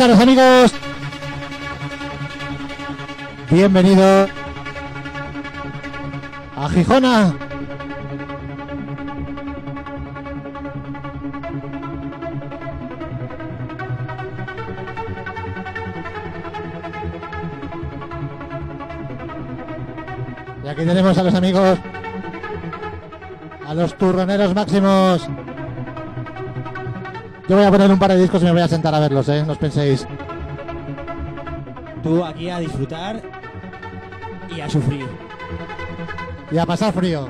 Tardes amigos. Bienvenido a Gijona. Y aquí tenemos a los amigos, a los turroneros máximos. Yo voy a poner un par de discos y me voy a sentar a verlos, ¿eh? No os penséis. Tú aquí a disfrutar y a sufrir. Y a pasar frío.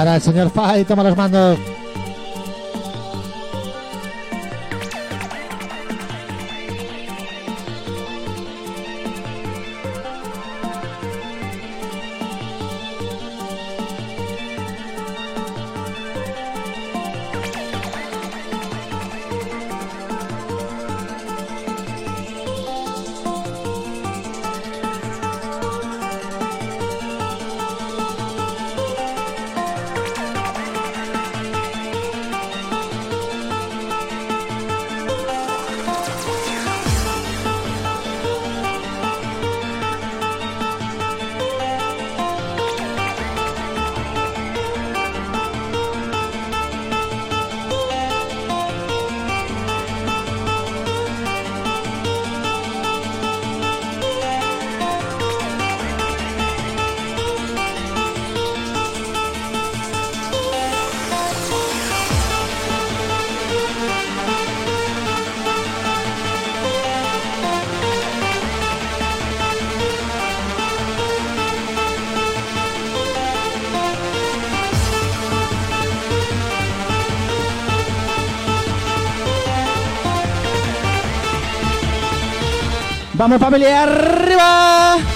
Ahora el señor Fai toma los mandos. Vamos familia, arriba.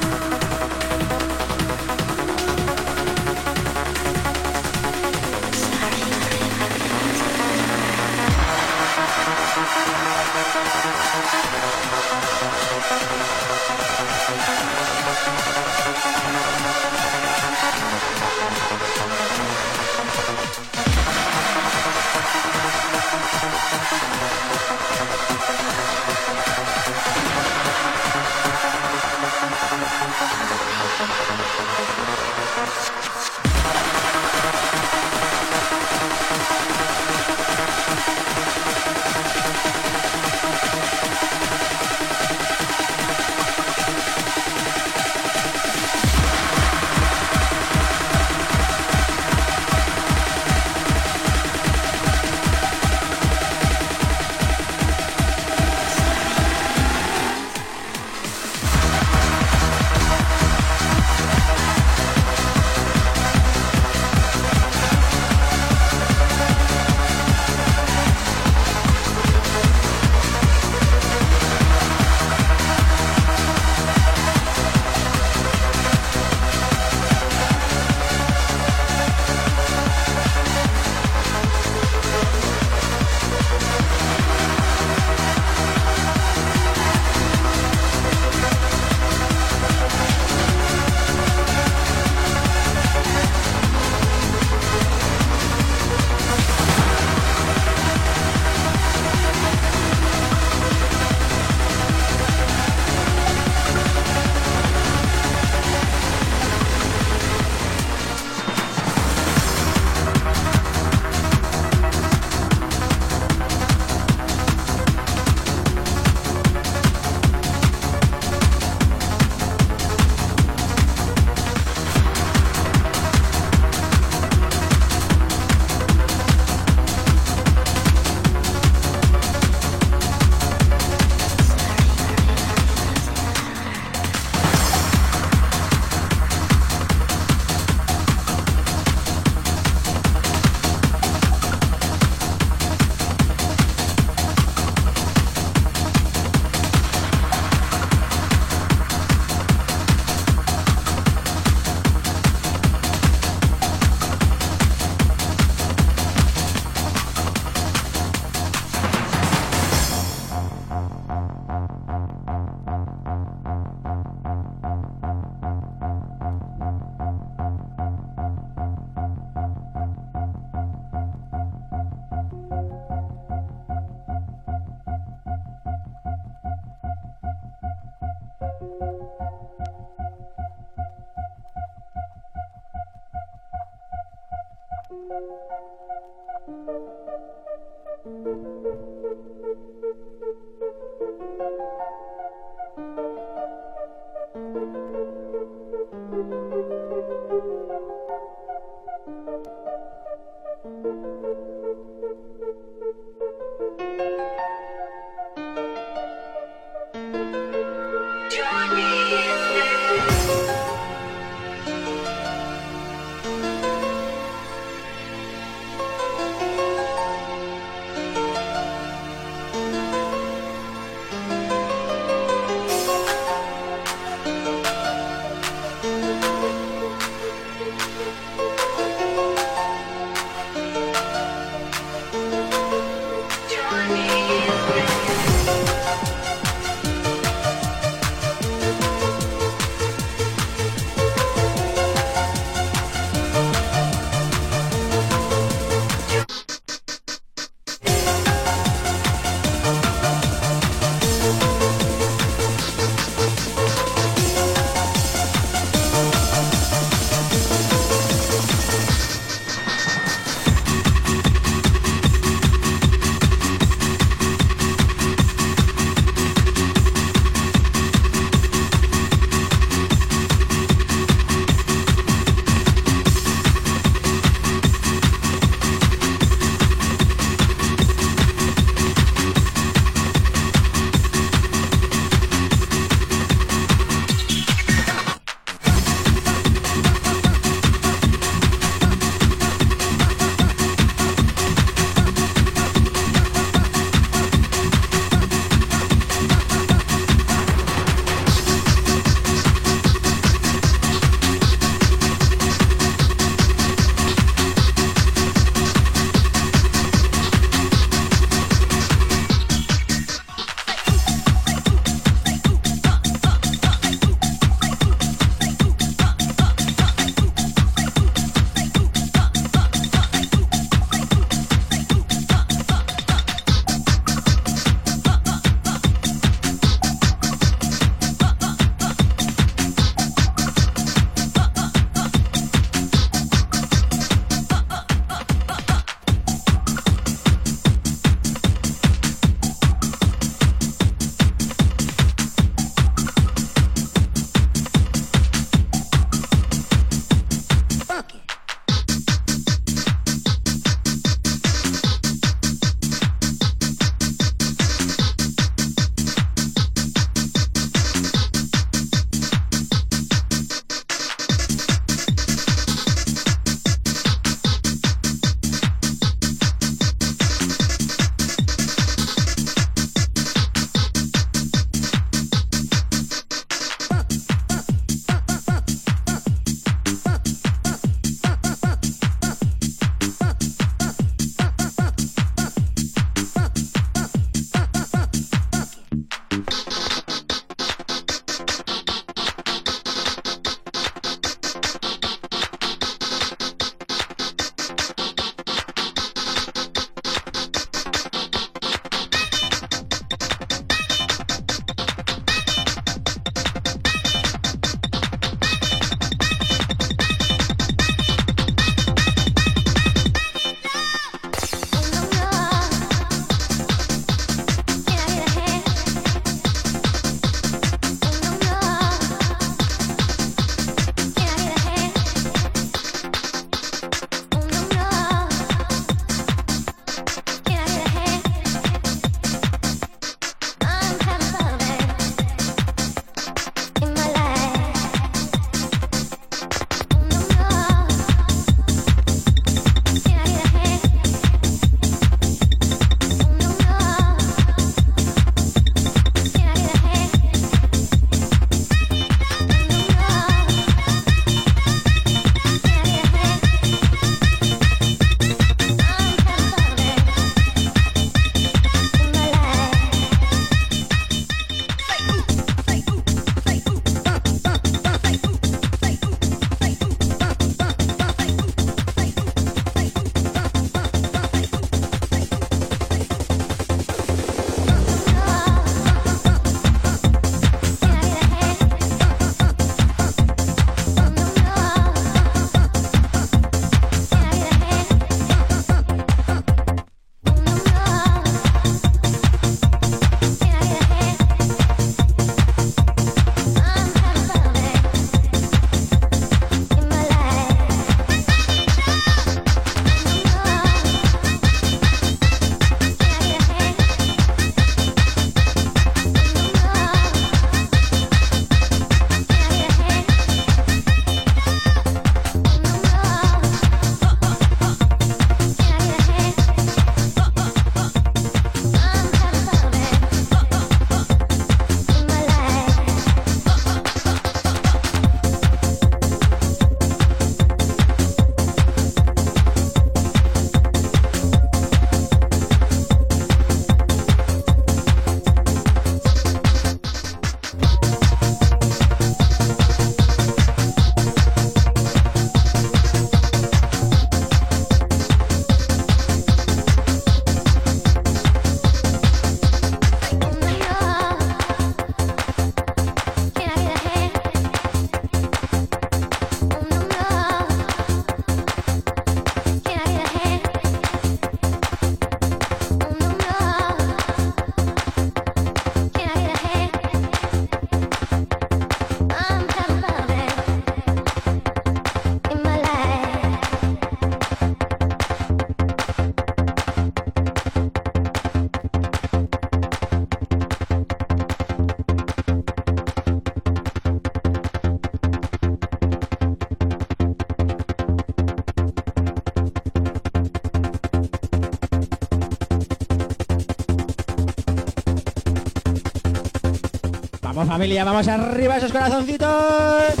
Vamos arriba esos corazoncitos.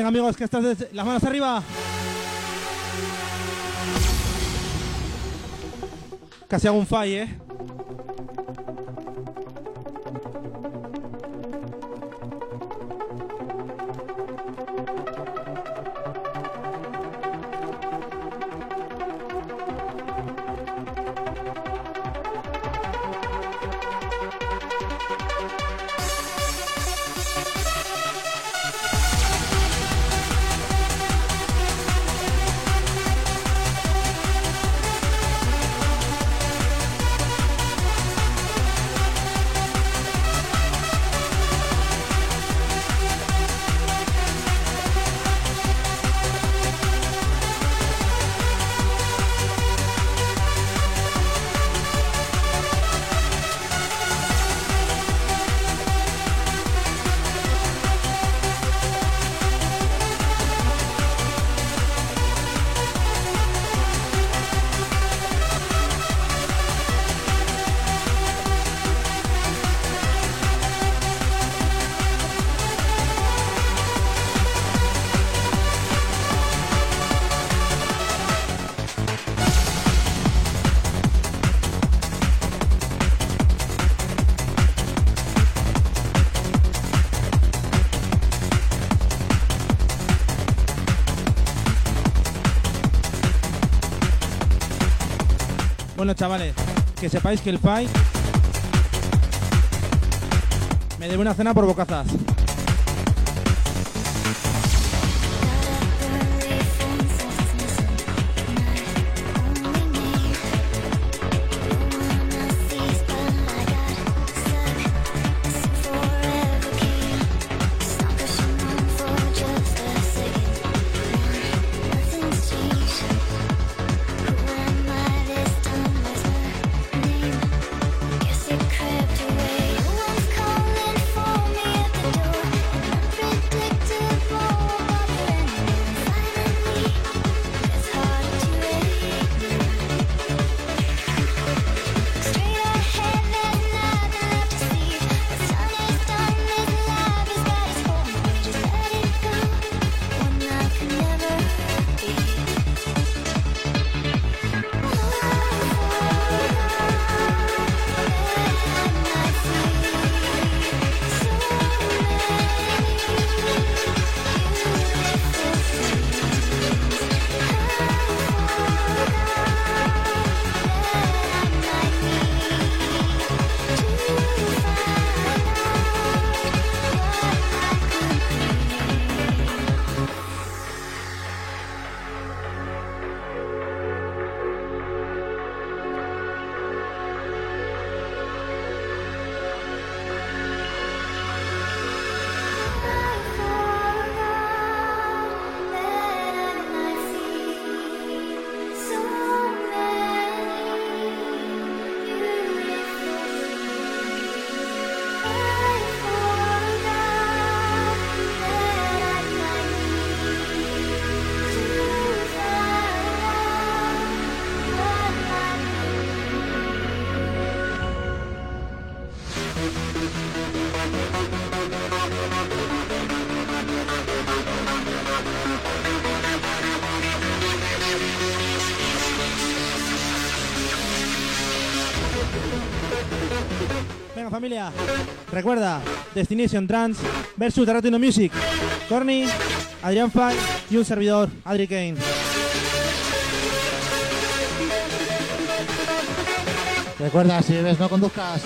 Venga, amigos, que estás desde- las manos arriba. Casi hago un fall, ¿eh? Bueno, chavales, que sepáis que el Pai me debe una cena por bocazas. Recuerda, Destination Trans versus Tarantino Music. Corny, Adrián Fay y un servidor, Adri Kane. Recuerda, si bebes no conduzcas.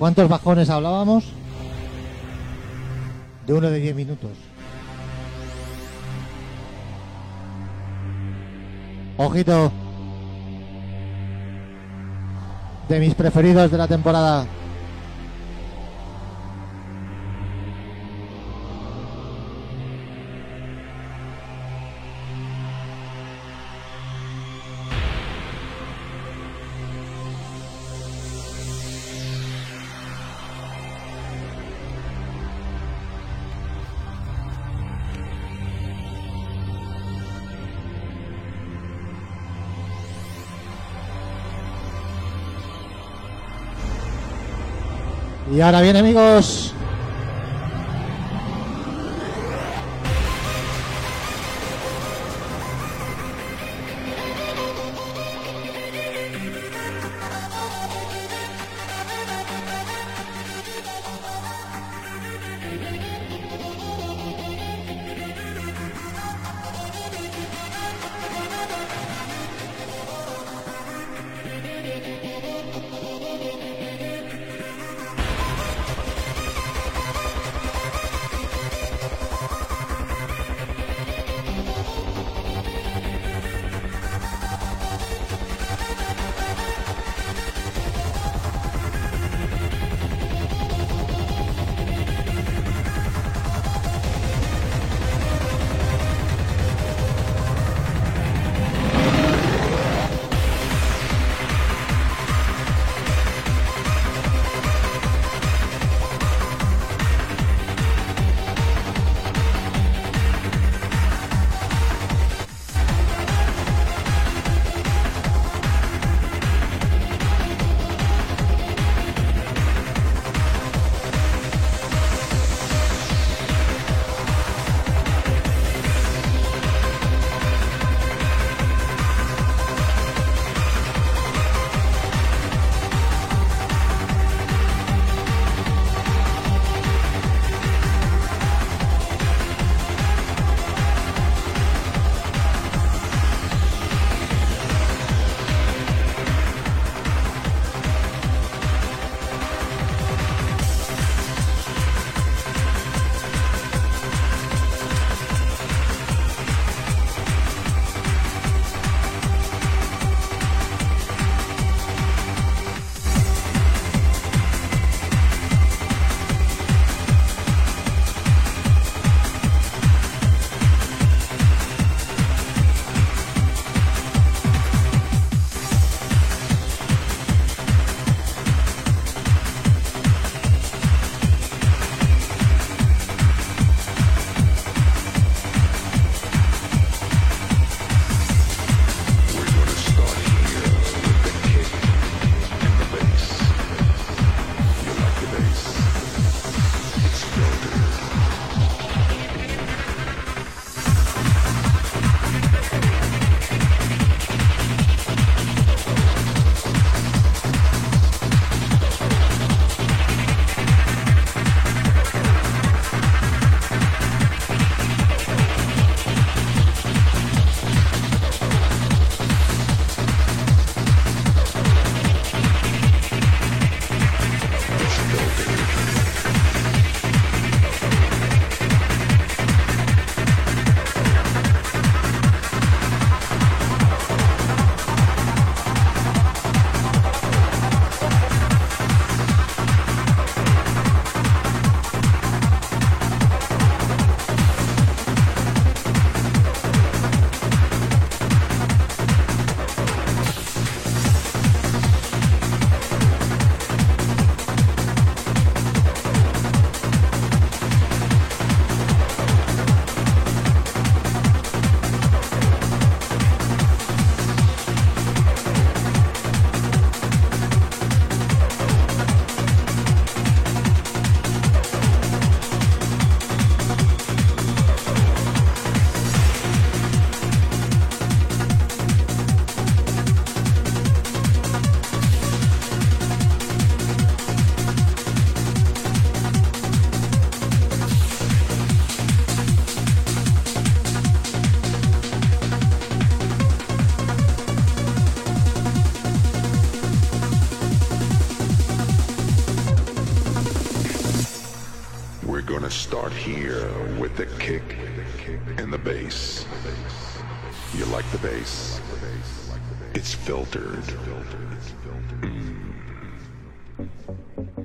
Cuántos bajones hablábamos? De uno de 10 minutos. Ojito. De mis preferidos de la temporada. Y ahora viene, filtered. Mm.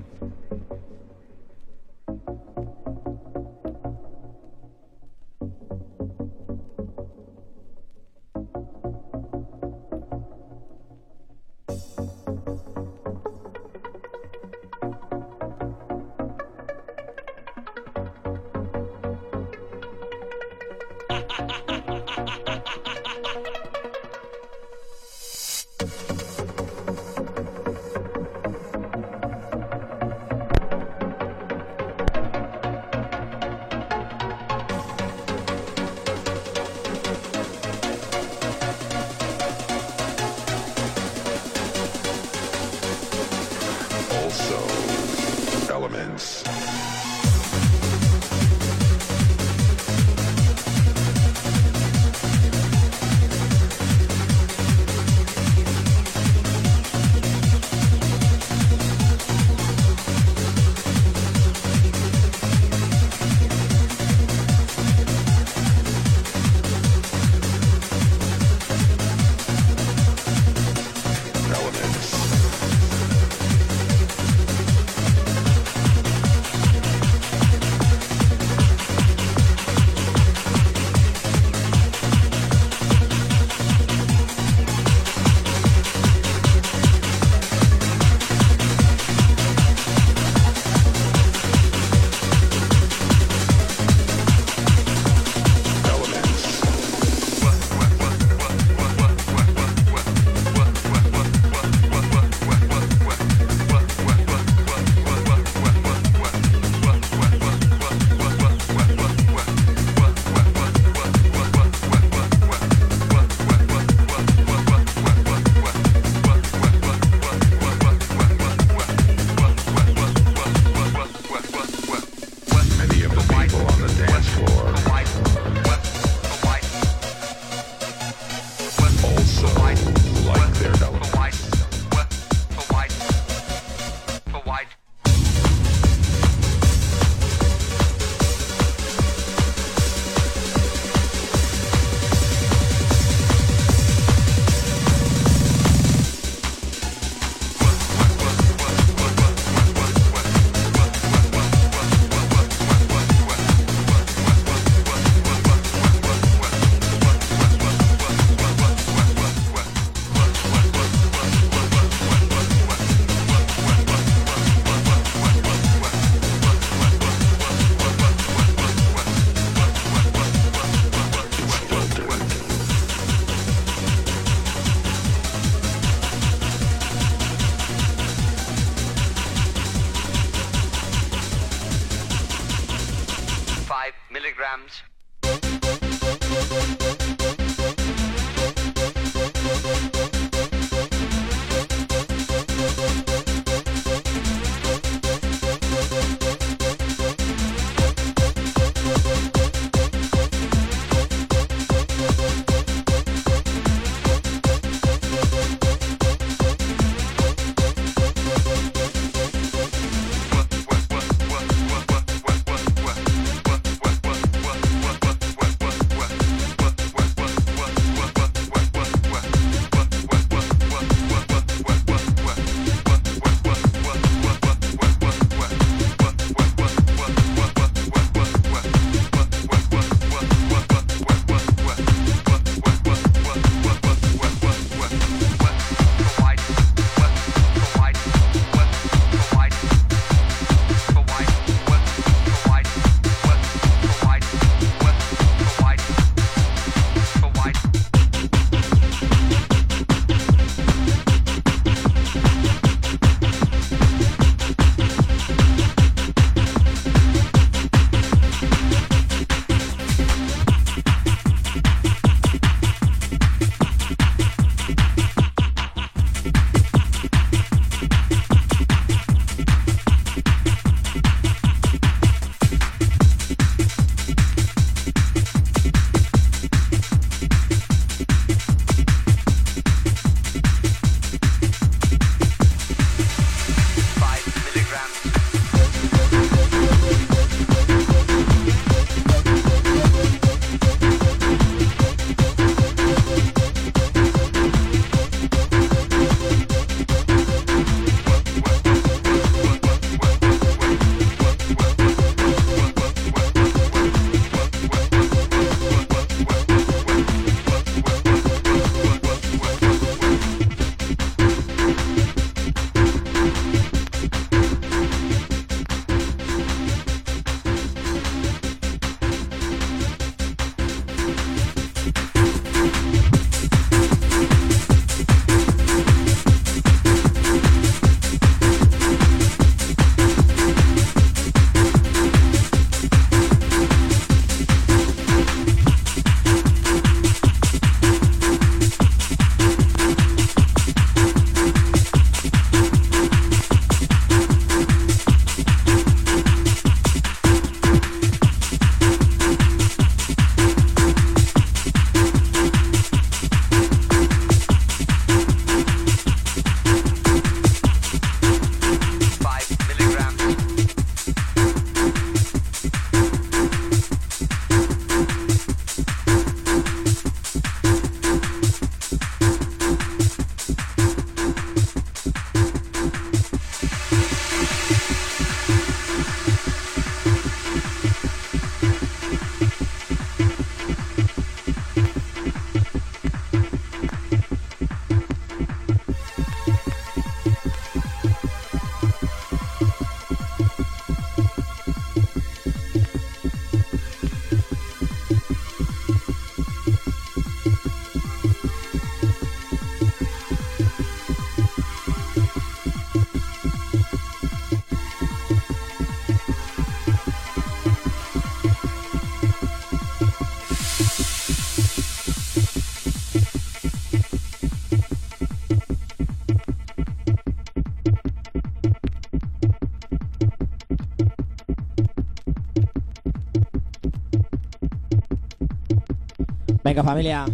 Familia,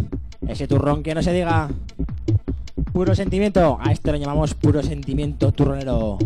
ese turrón que no se diga. Puro sentimiento, a este lo llamamos puro sentimiento turronero.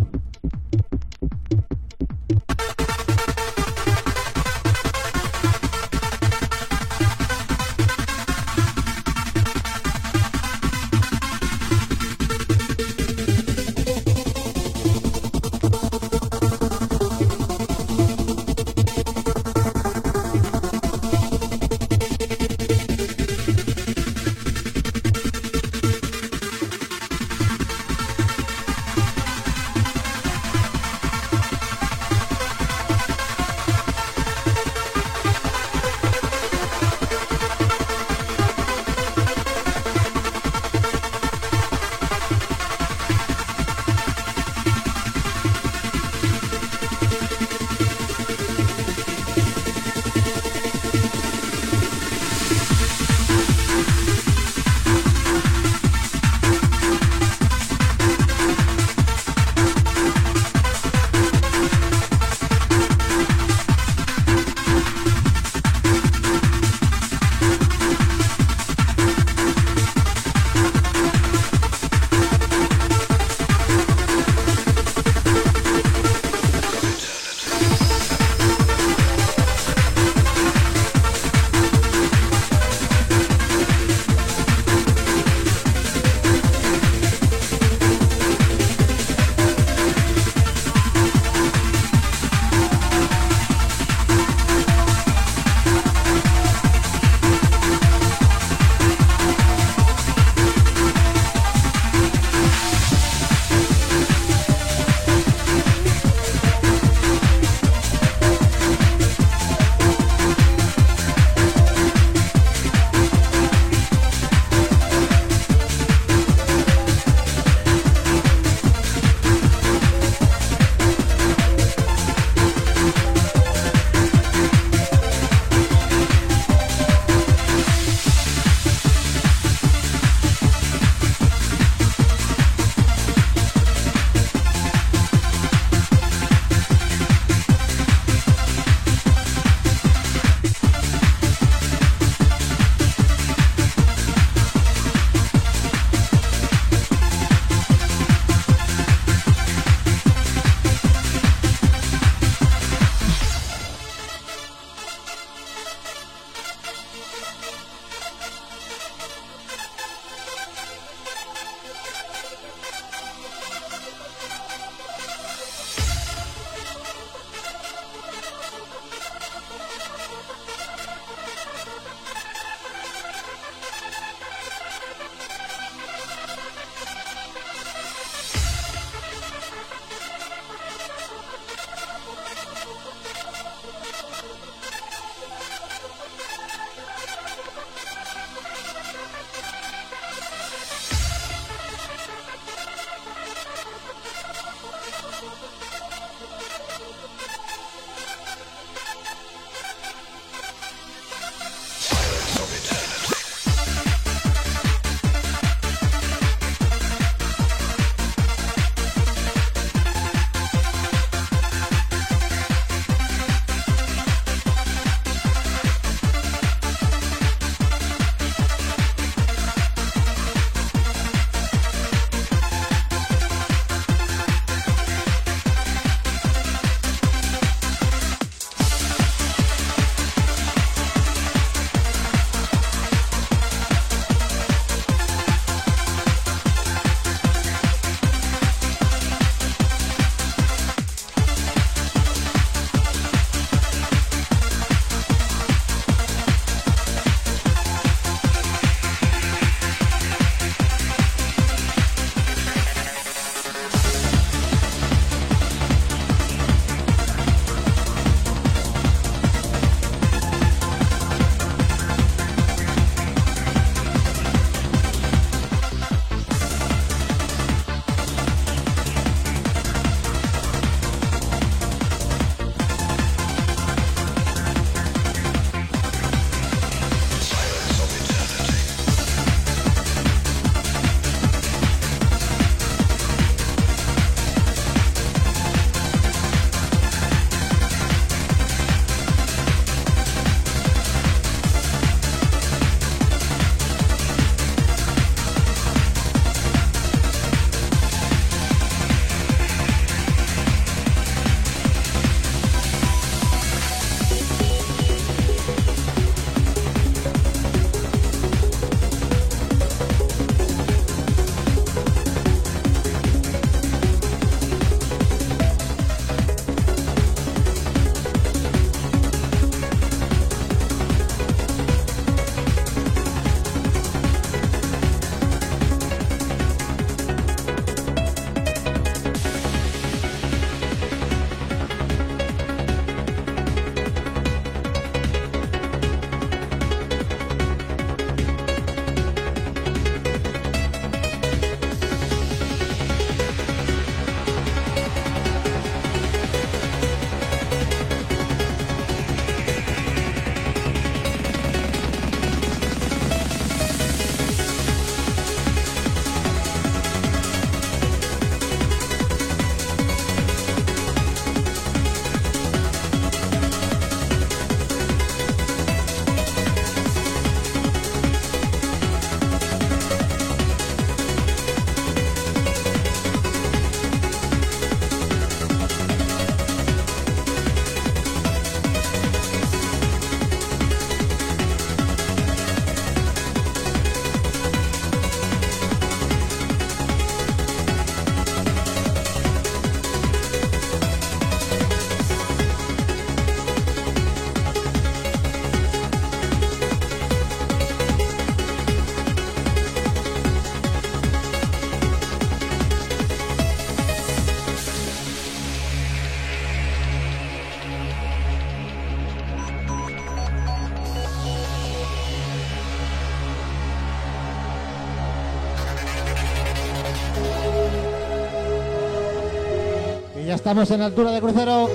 Estamos en altura de crucero.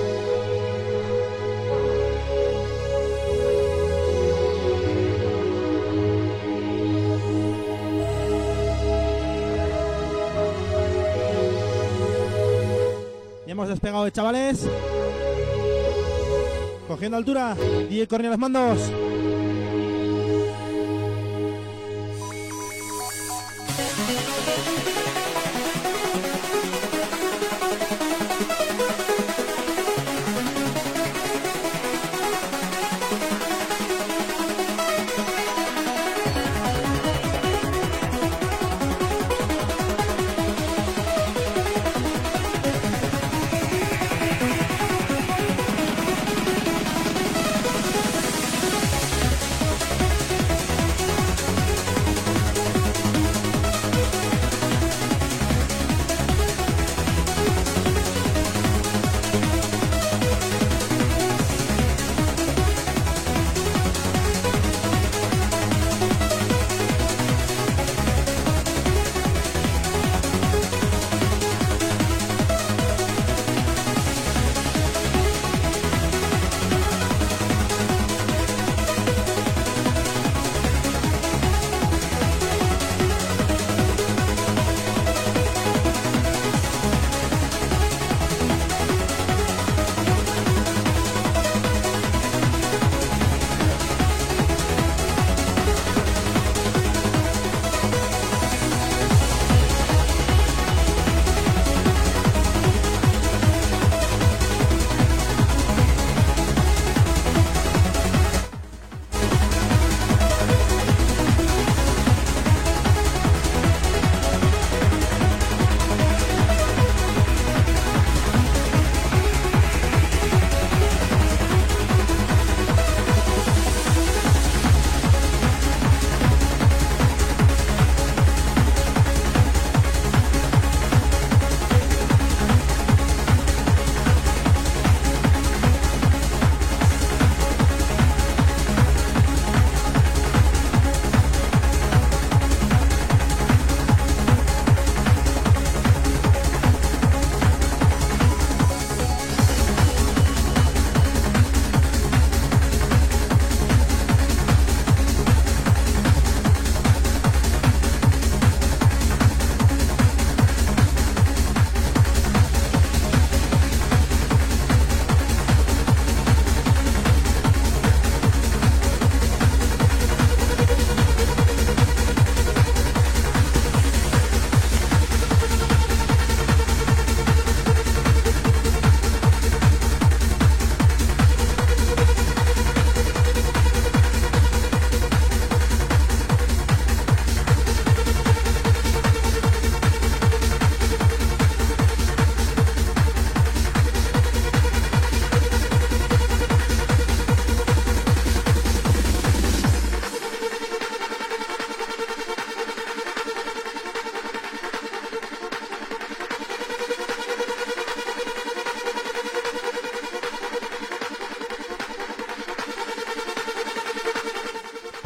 Ya hemos despegado, chavales. Cogiendo altura. DJ Corny a los mandos.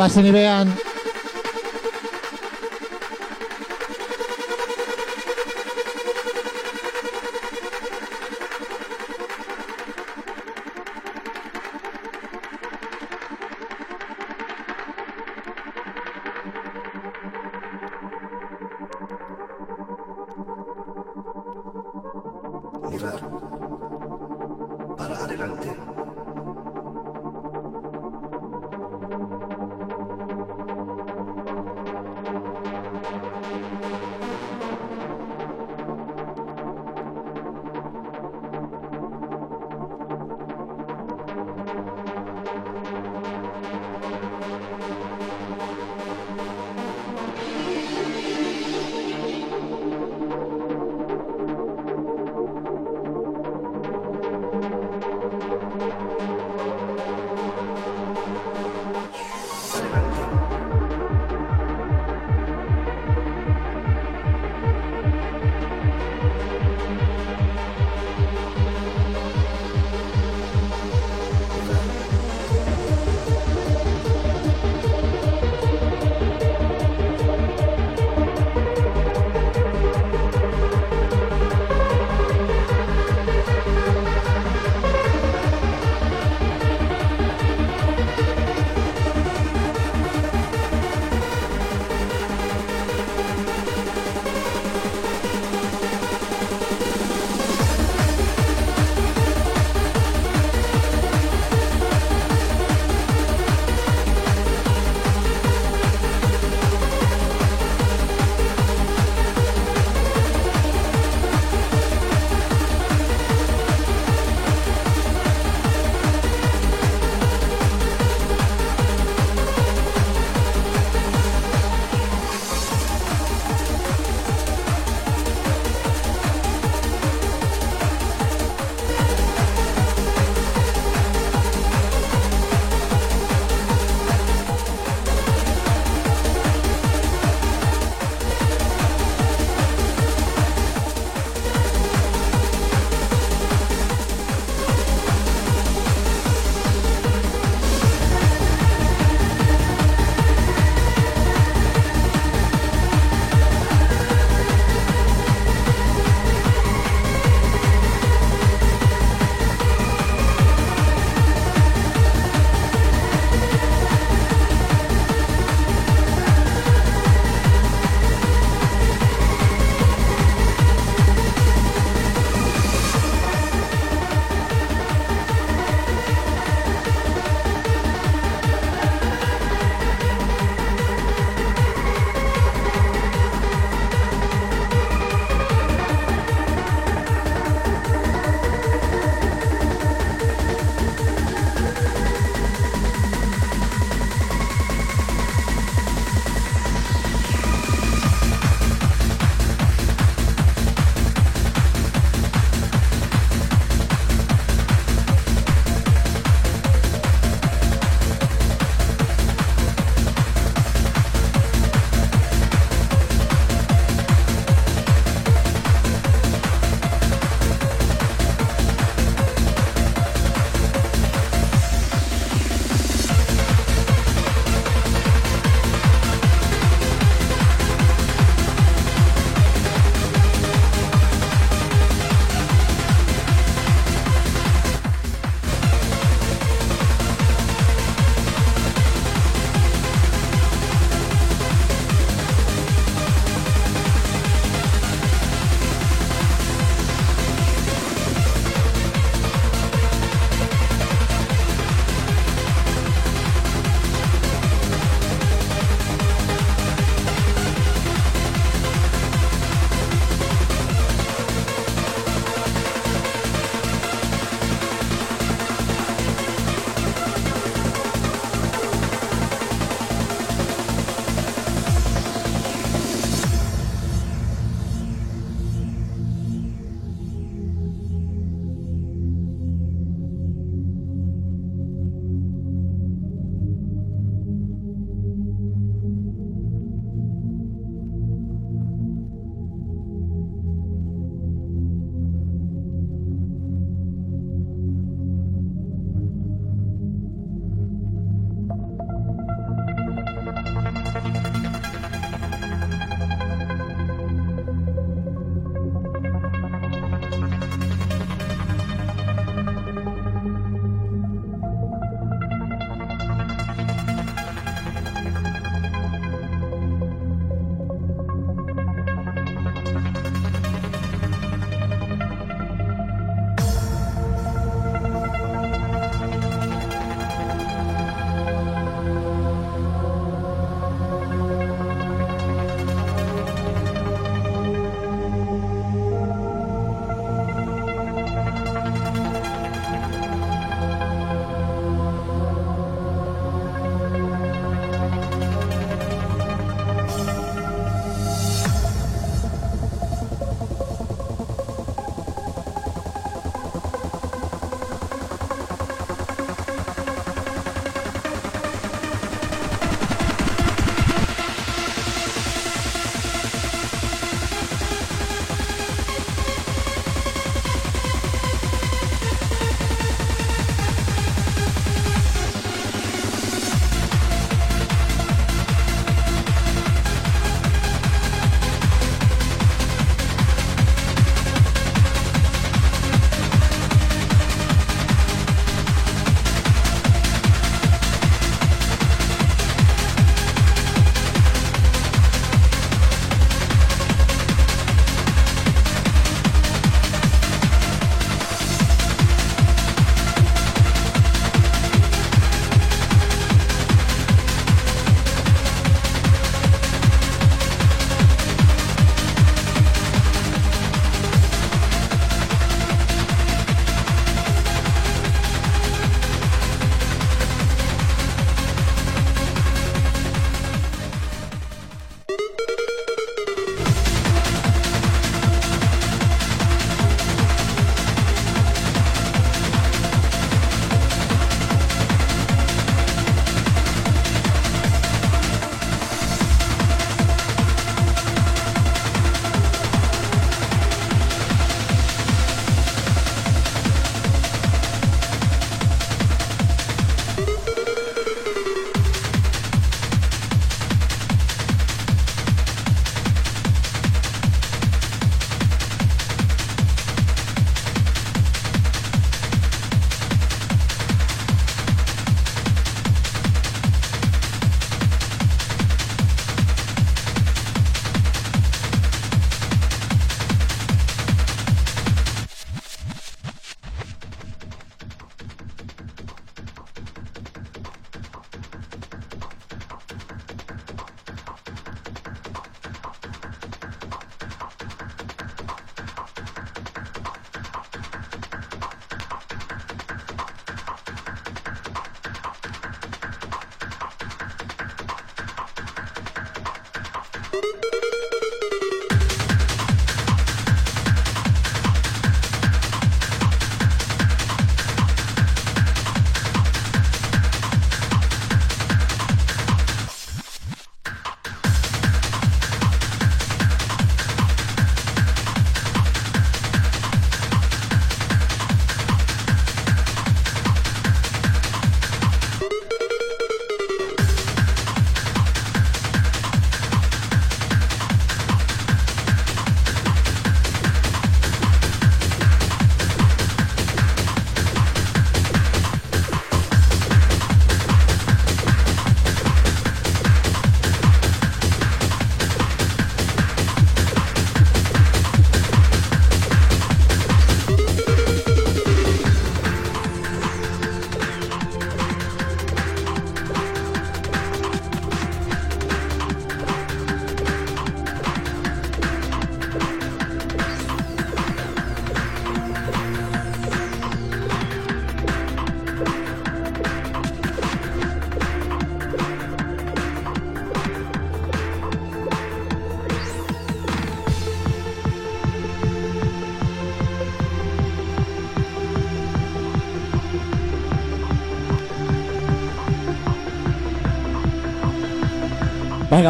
Pasen y vean.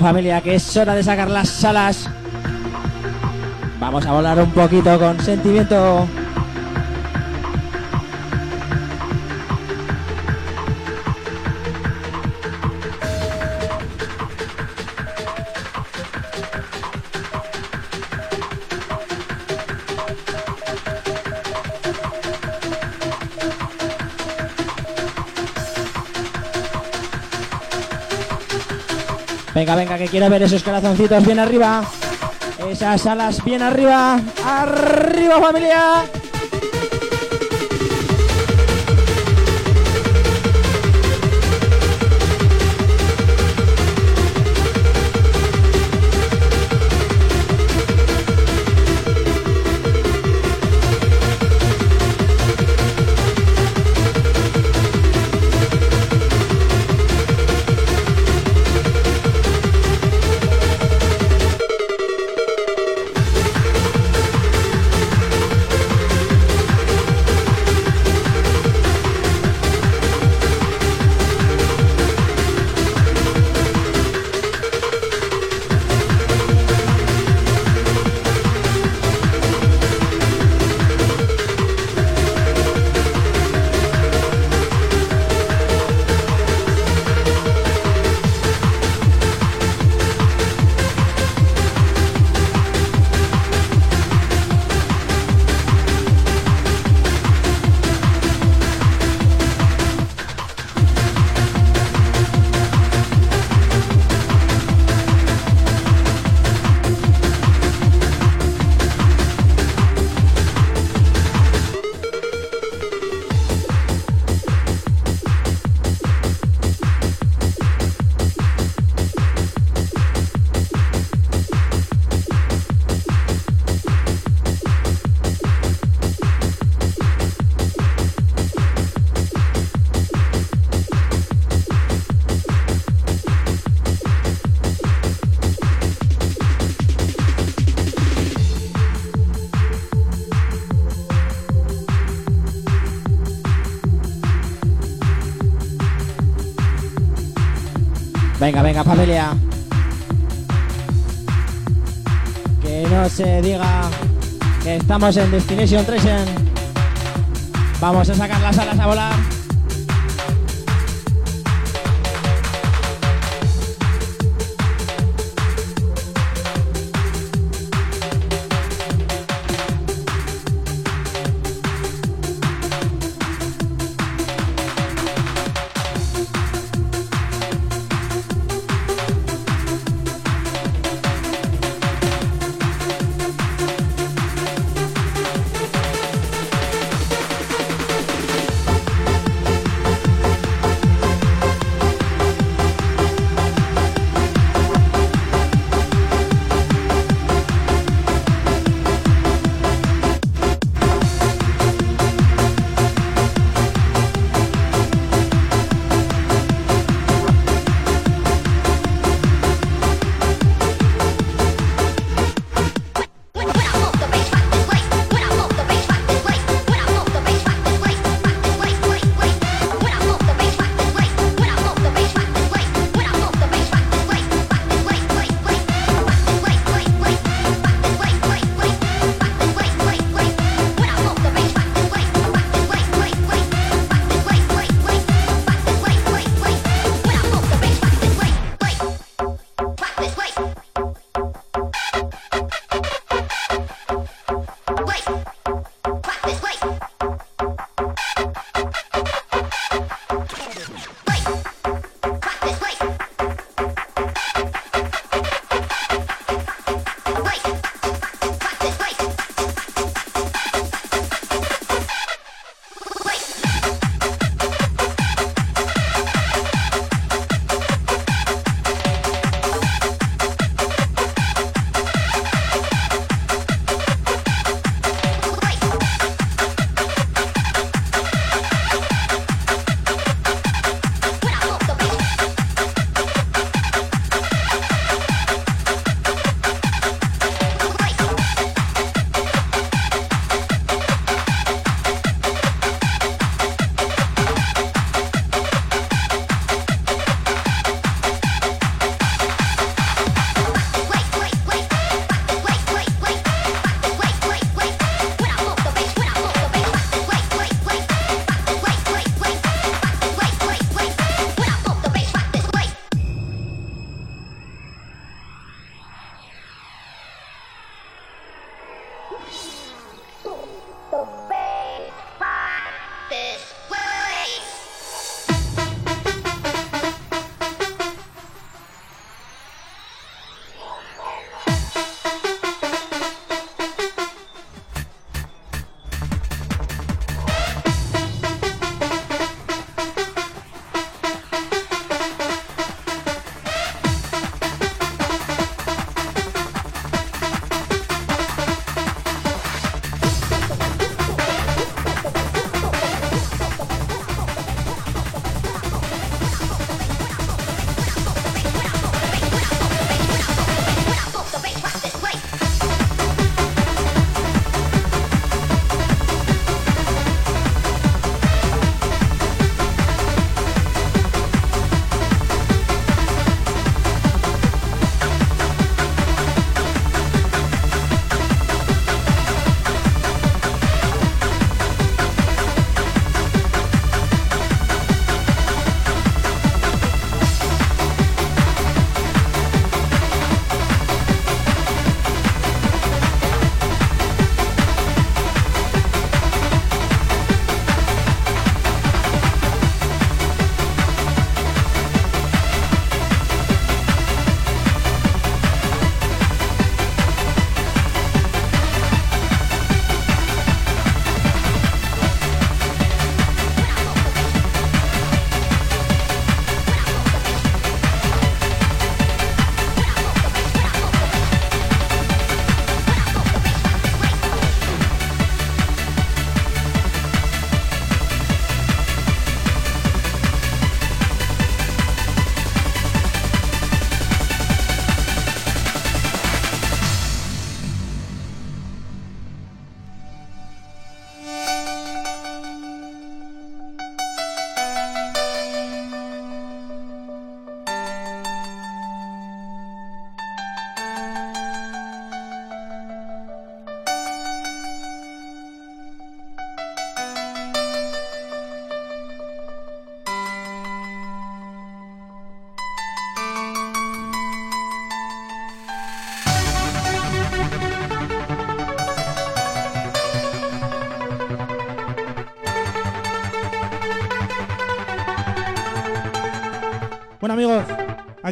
Familia, que es hora de sacar las alas. Vamos a volar un poquito con sentimiento. Venga, venga, que quiero ver esos corazoncitos bien arriba. Esas alas bien arriba. ¡Arriba, familia! Venga, venga, familia. Que no se diga que estamos en Destination Treasure. Vamos a sacar las alas a volar.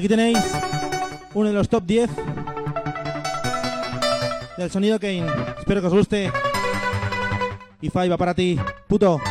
Aquí tenéis uno de los top 10 del sonido Kane. Espero que os guste. Y Fai va para ti, puto.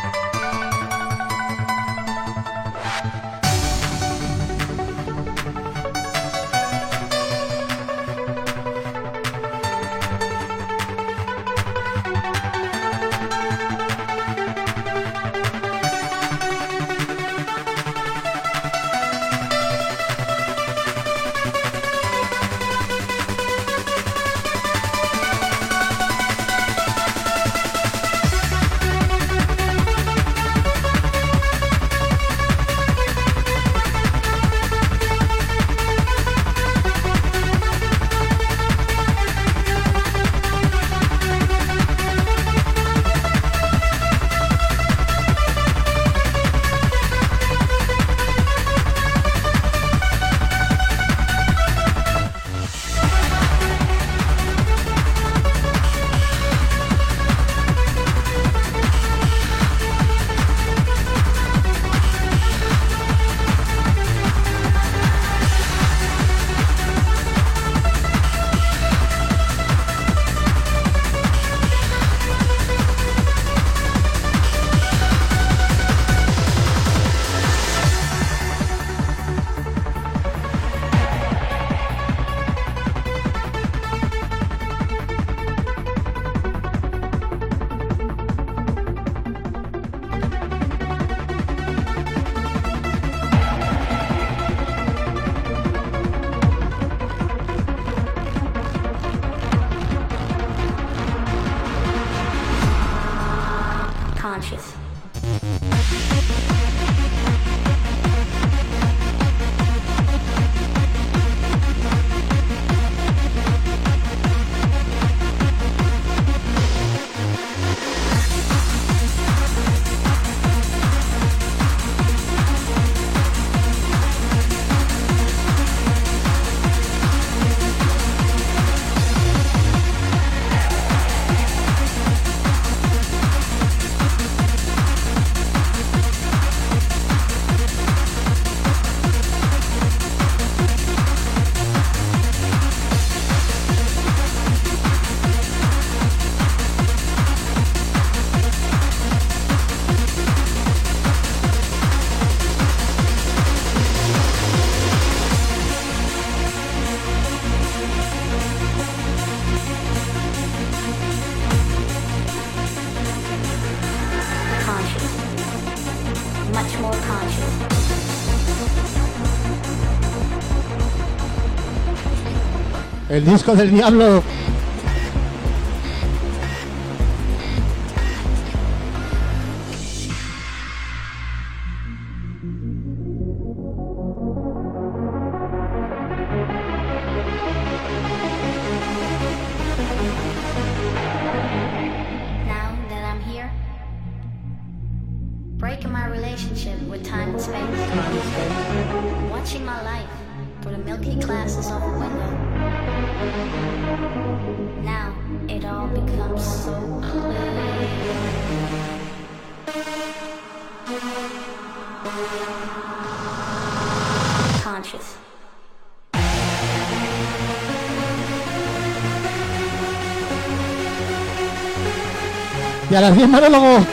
El disco del diablo. Y a las 10 monólogo.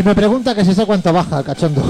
Y me pregunta que si sé cuánto baja, cachondo.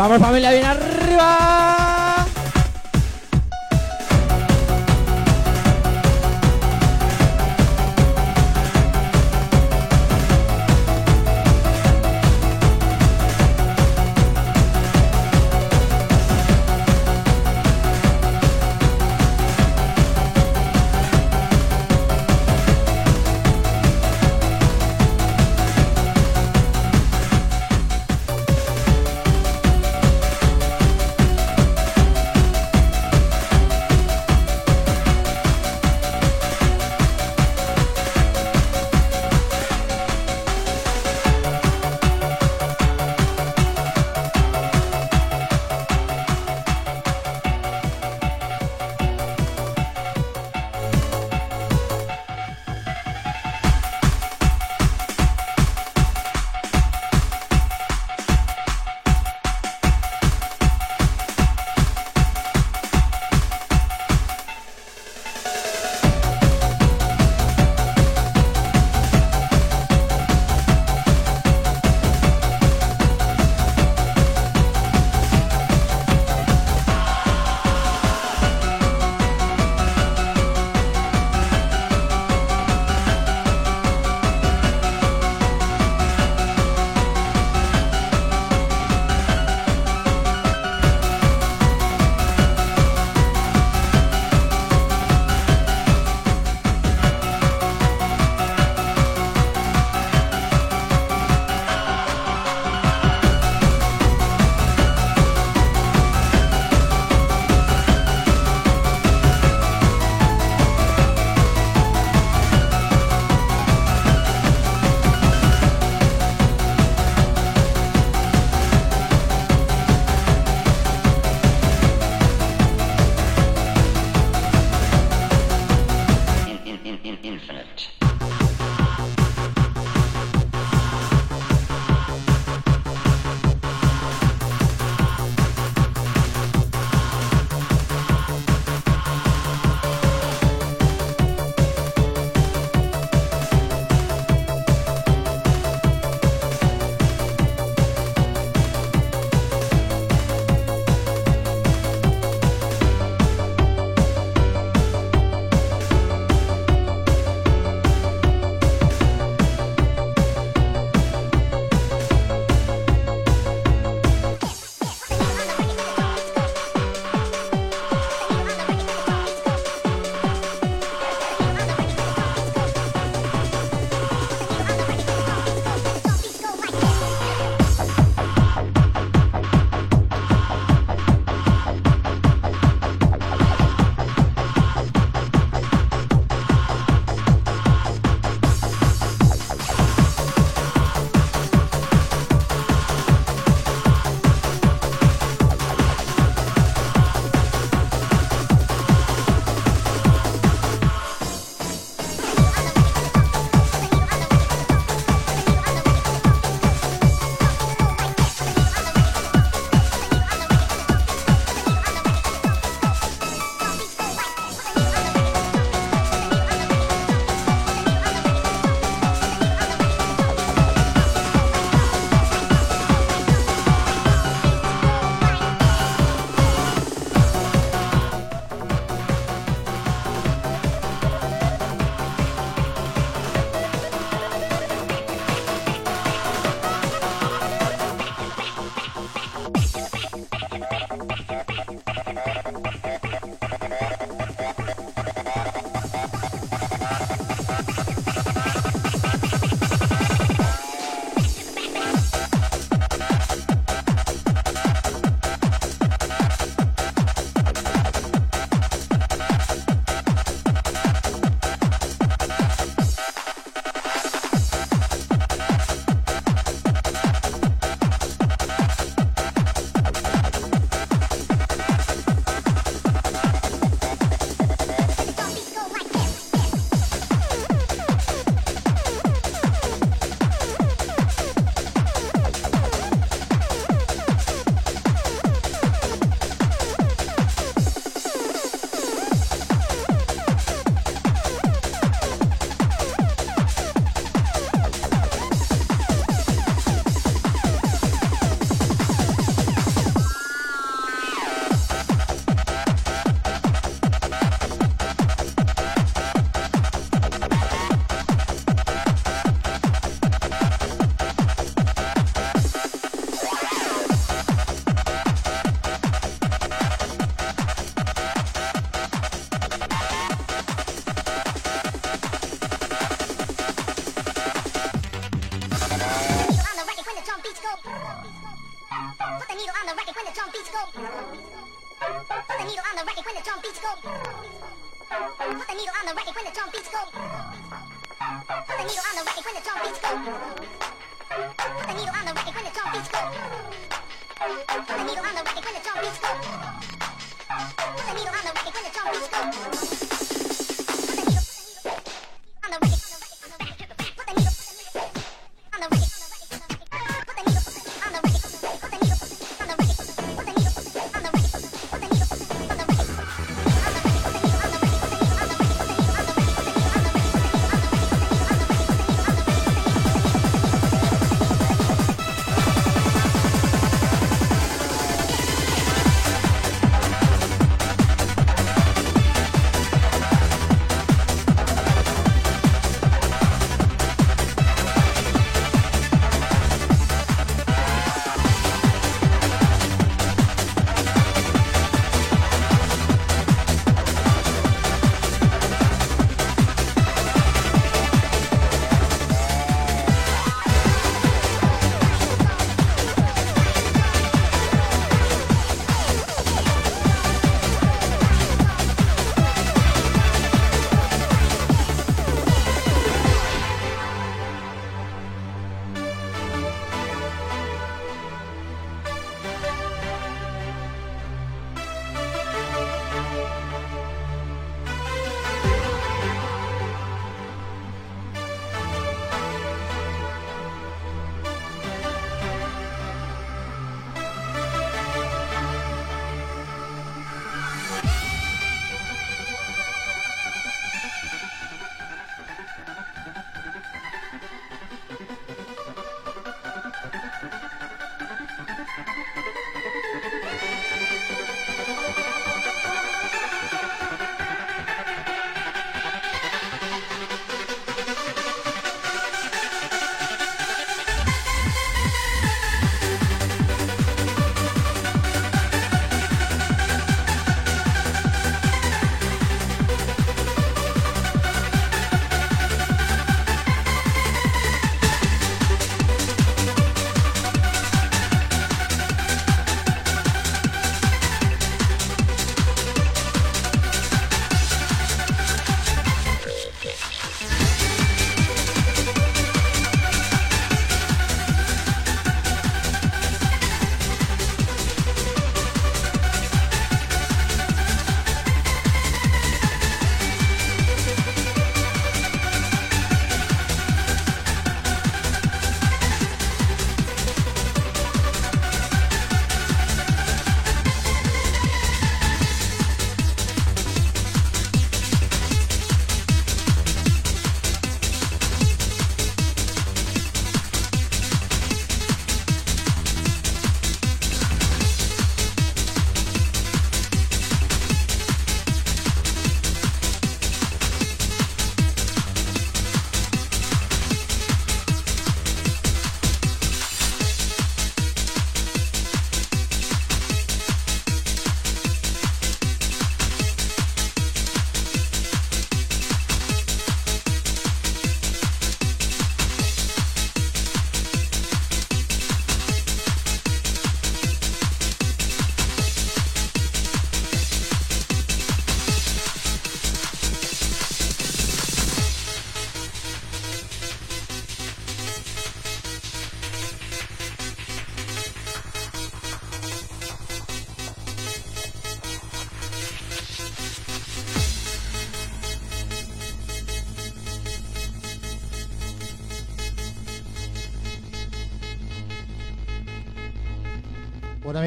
Vamos familia, bien arriba.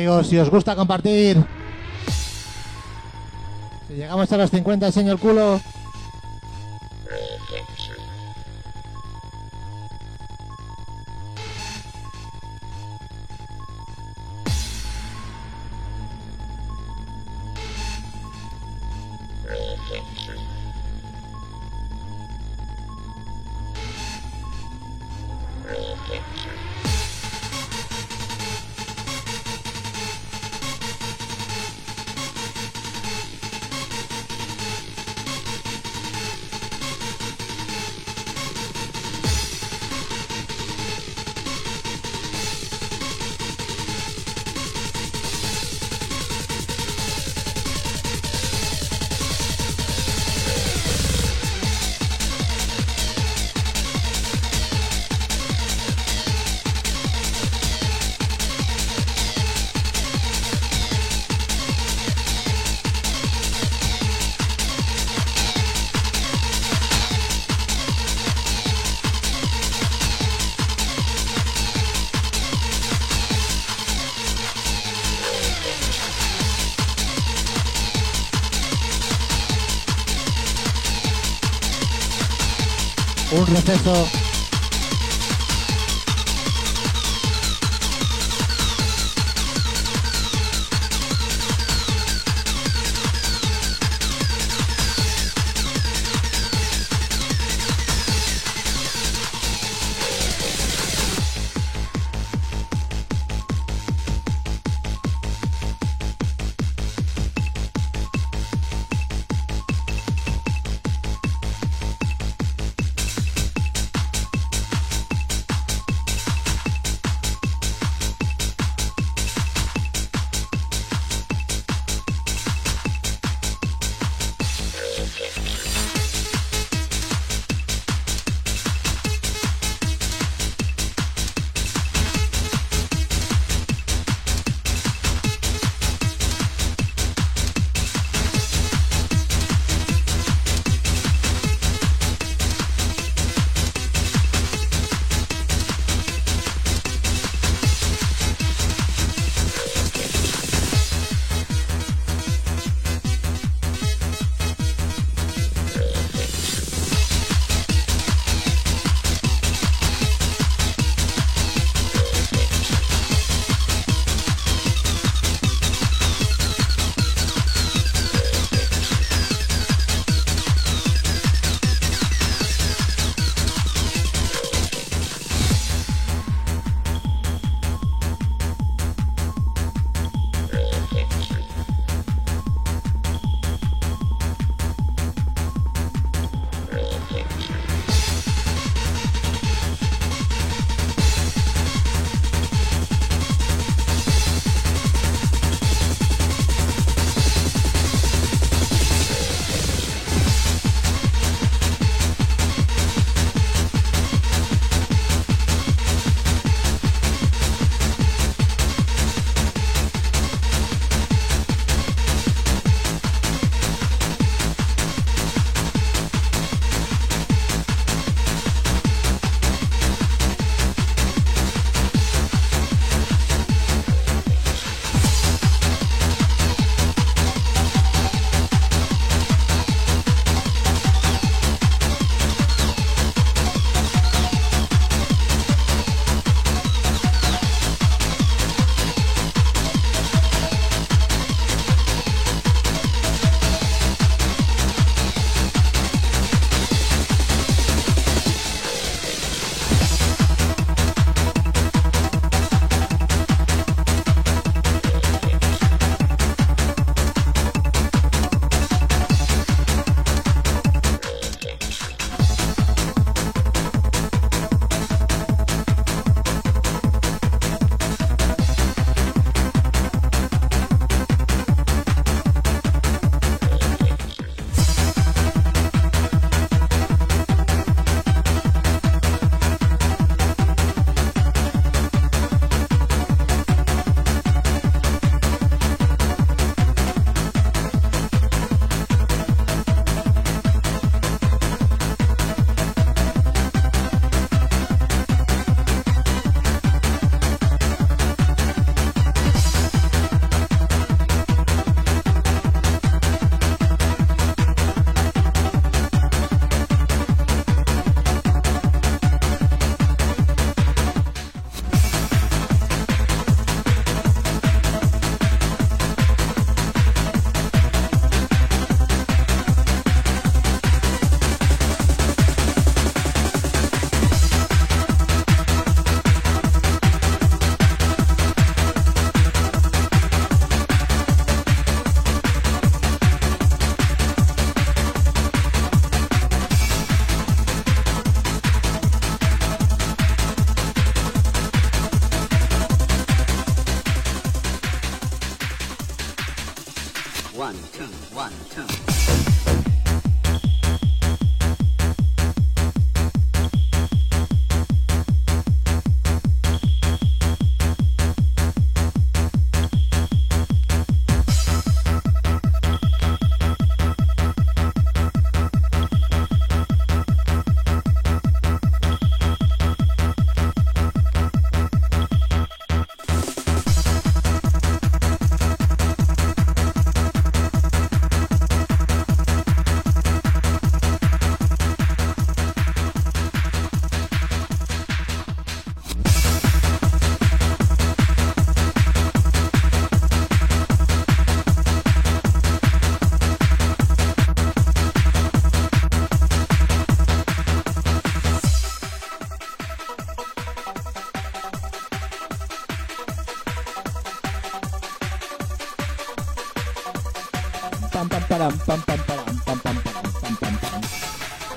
amigos, si os gusta compartir. Si llegamos a los 50, señor culo. Un receso.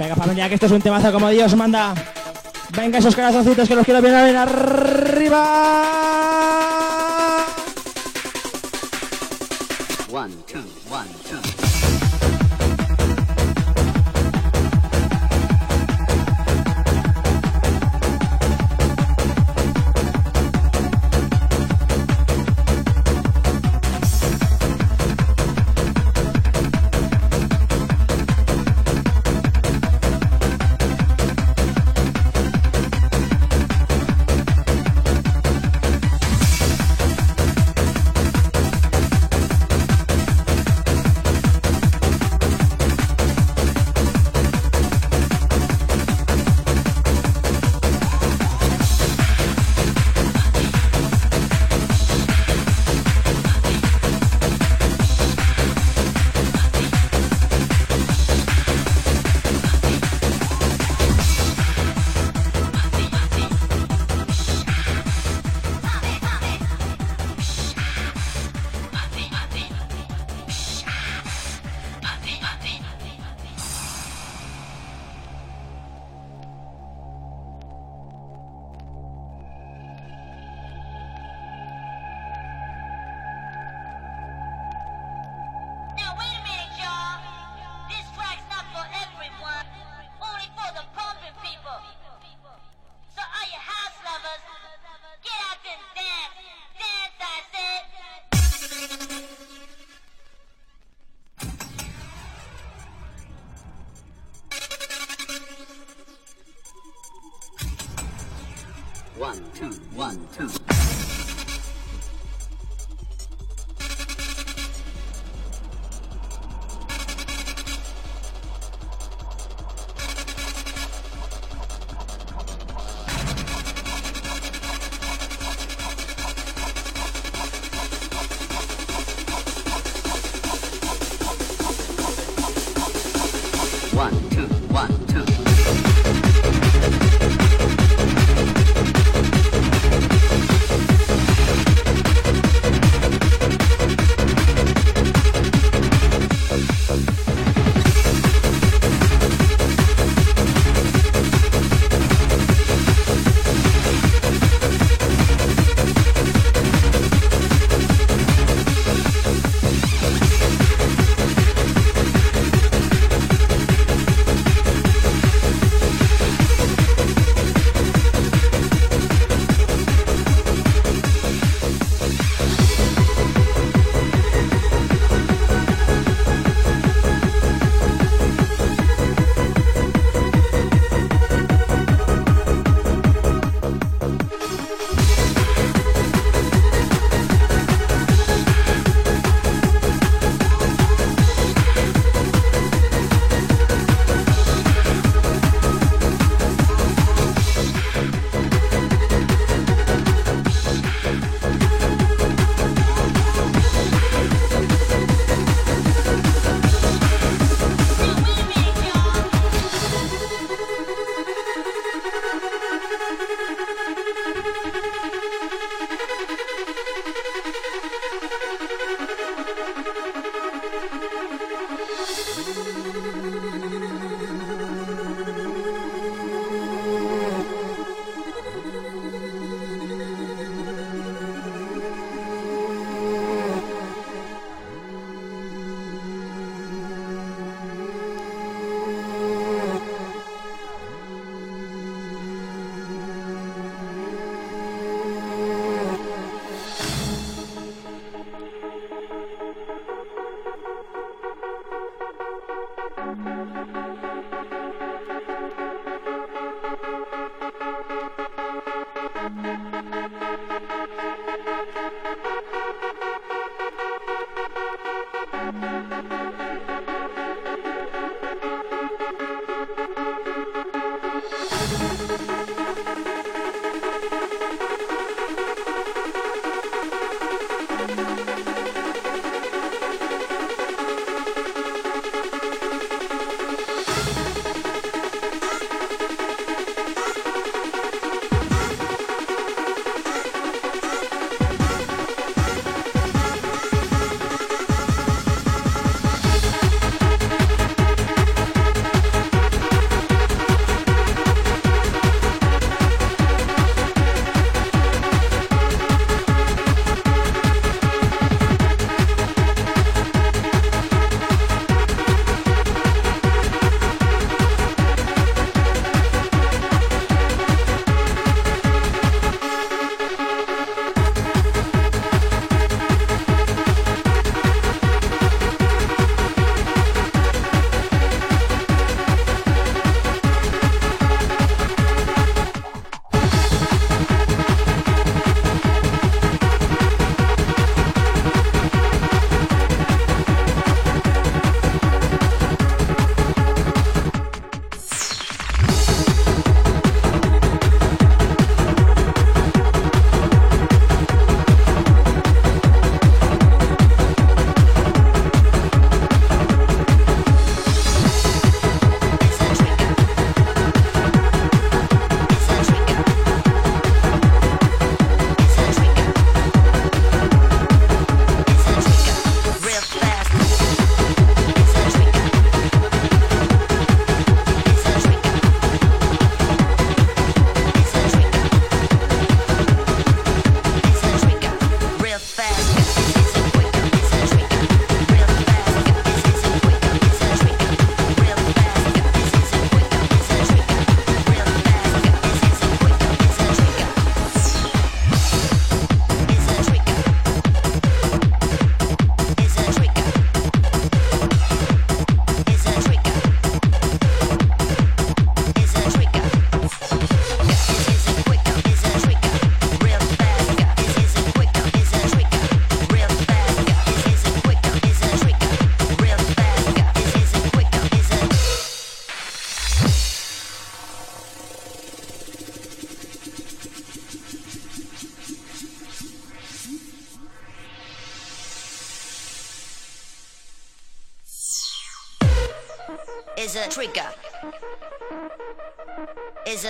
Venga familia, que esto es un temazo como Dios manda. Venga esos corazoncitos que los quiero bien arriba. two one two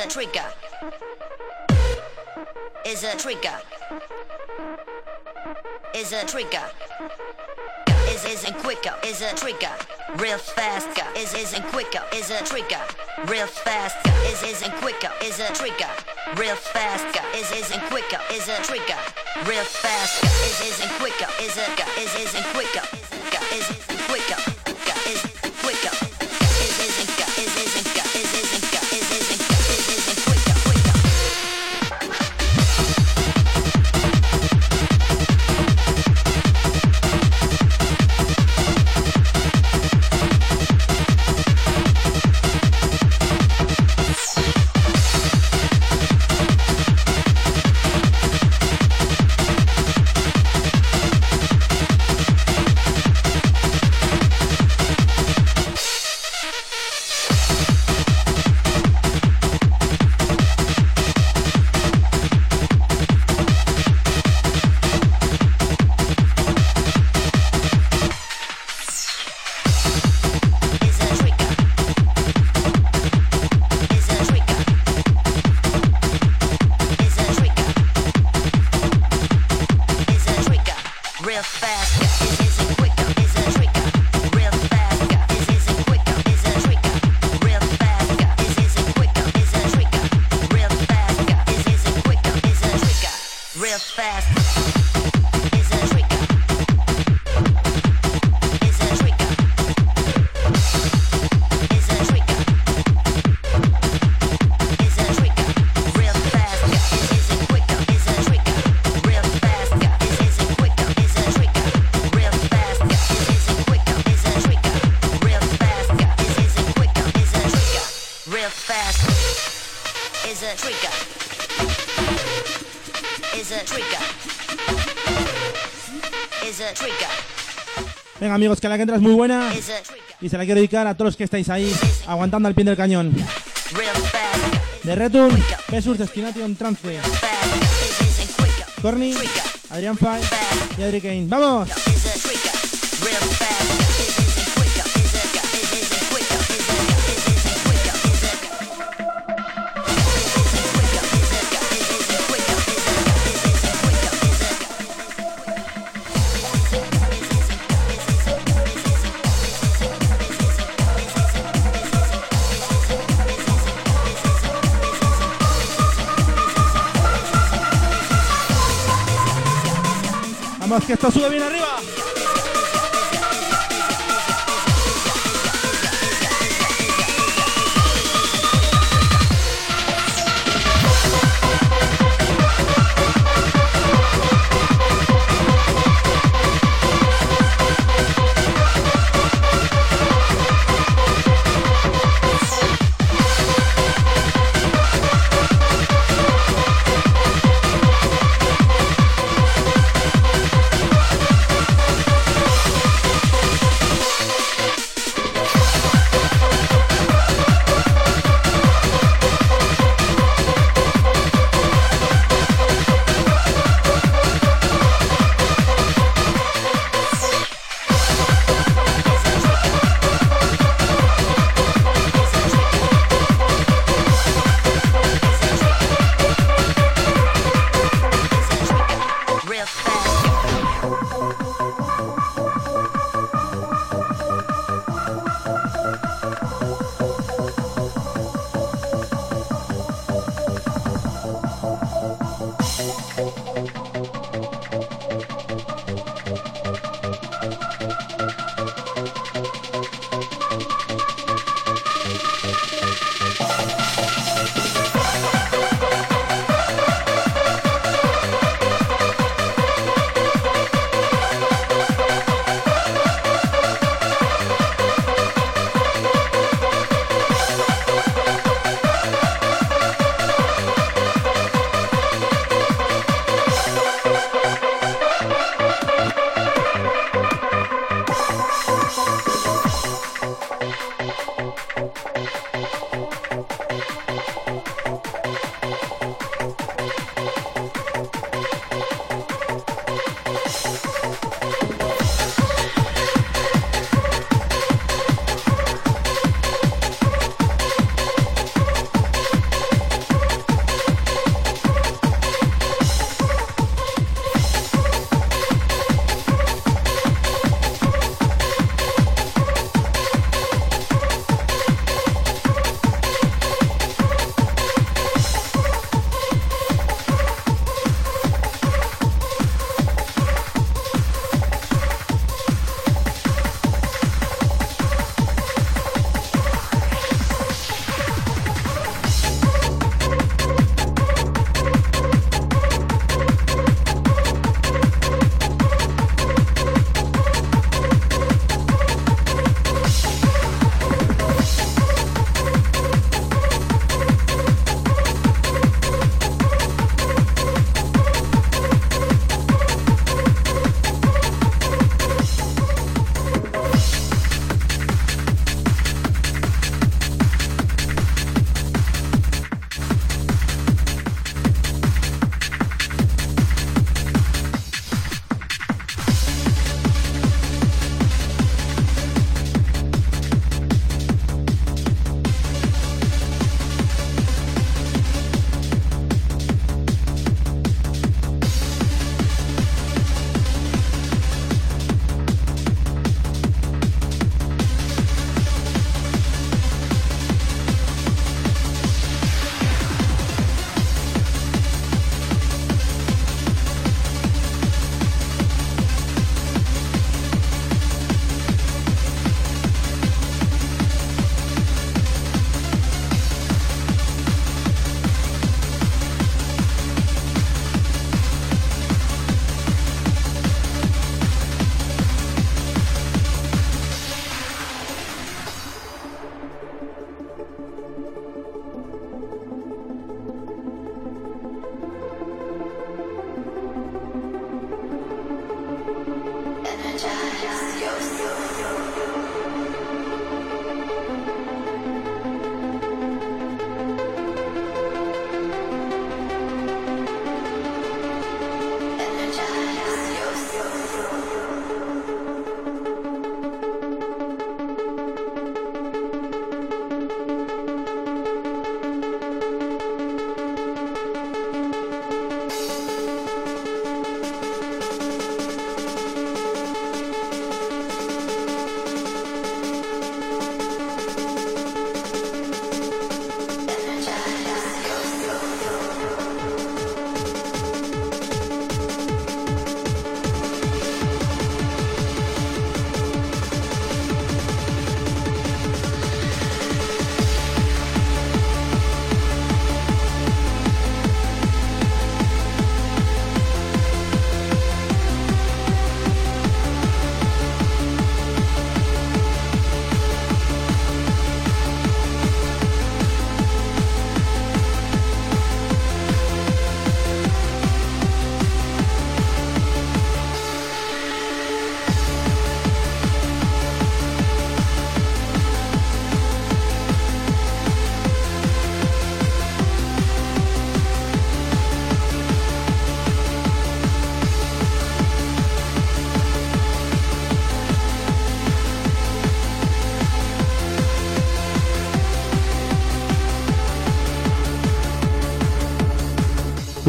a trigger. Is a trigger. Is a trigger. Is isn't quicker. Is a trigger. Real fast. Is isn't quicker. Is a trigger. Real fast. Is isn't quicker. Is a trigger. Real fast. Is isn't quicker. Is a trigger. Real fast. Is isn't quicker. Is a is isn't quicker. Is. Is amigos, que la que entra es muy buena. Y se la quiero dedicar a todos los que estáis ahí, aguantando al pie del cañón. De Return versus Destination Trance. Corny, Adrián Fay y Adri Kane. ¡Vamos! Que esto sube bien arriba.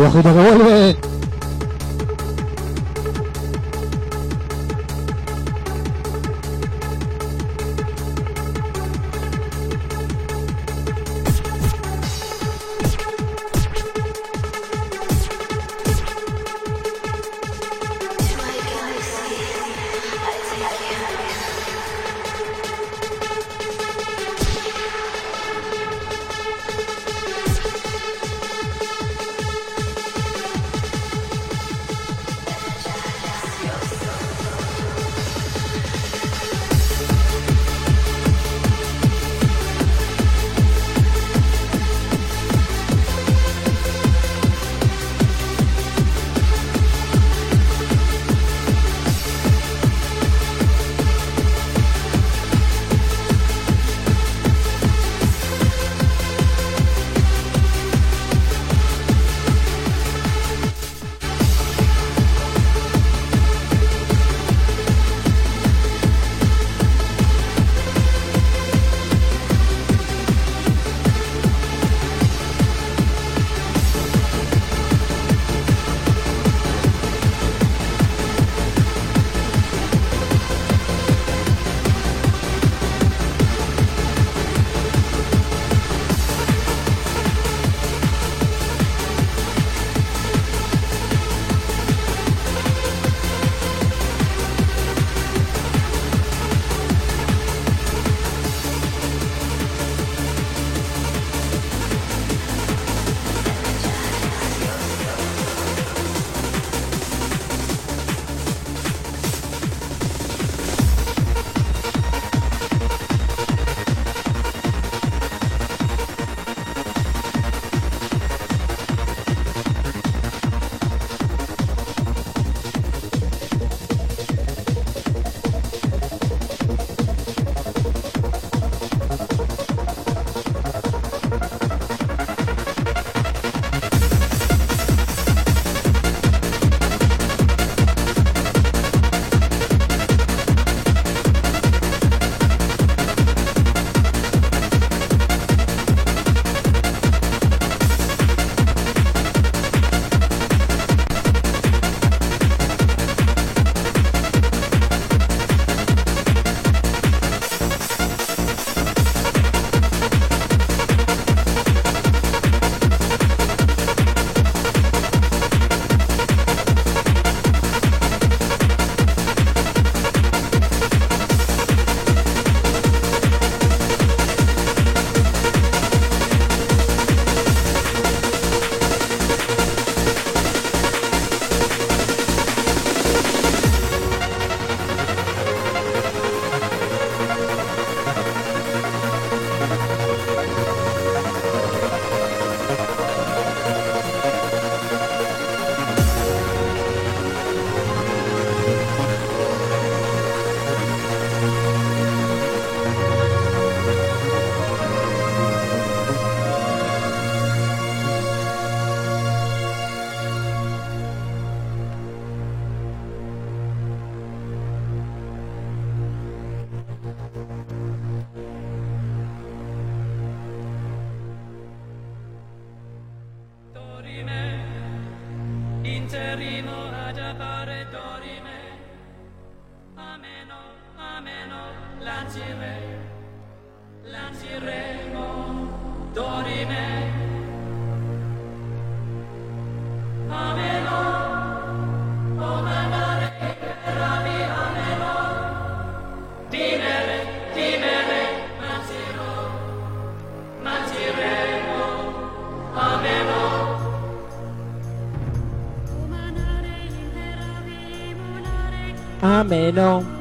Ojito que vuelve. mẹ non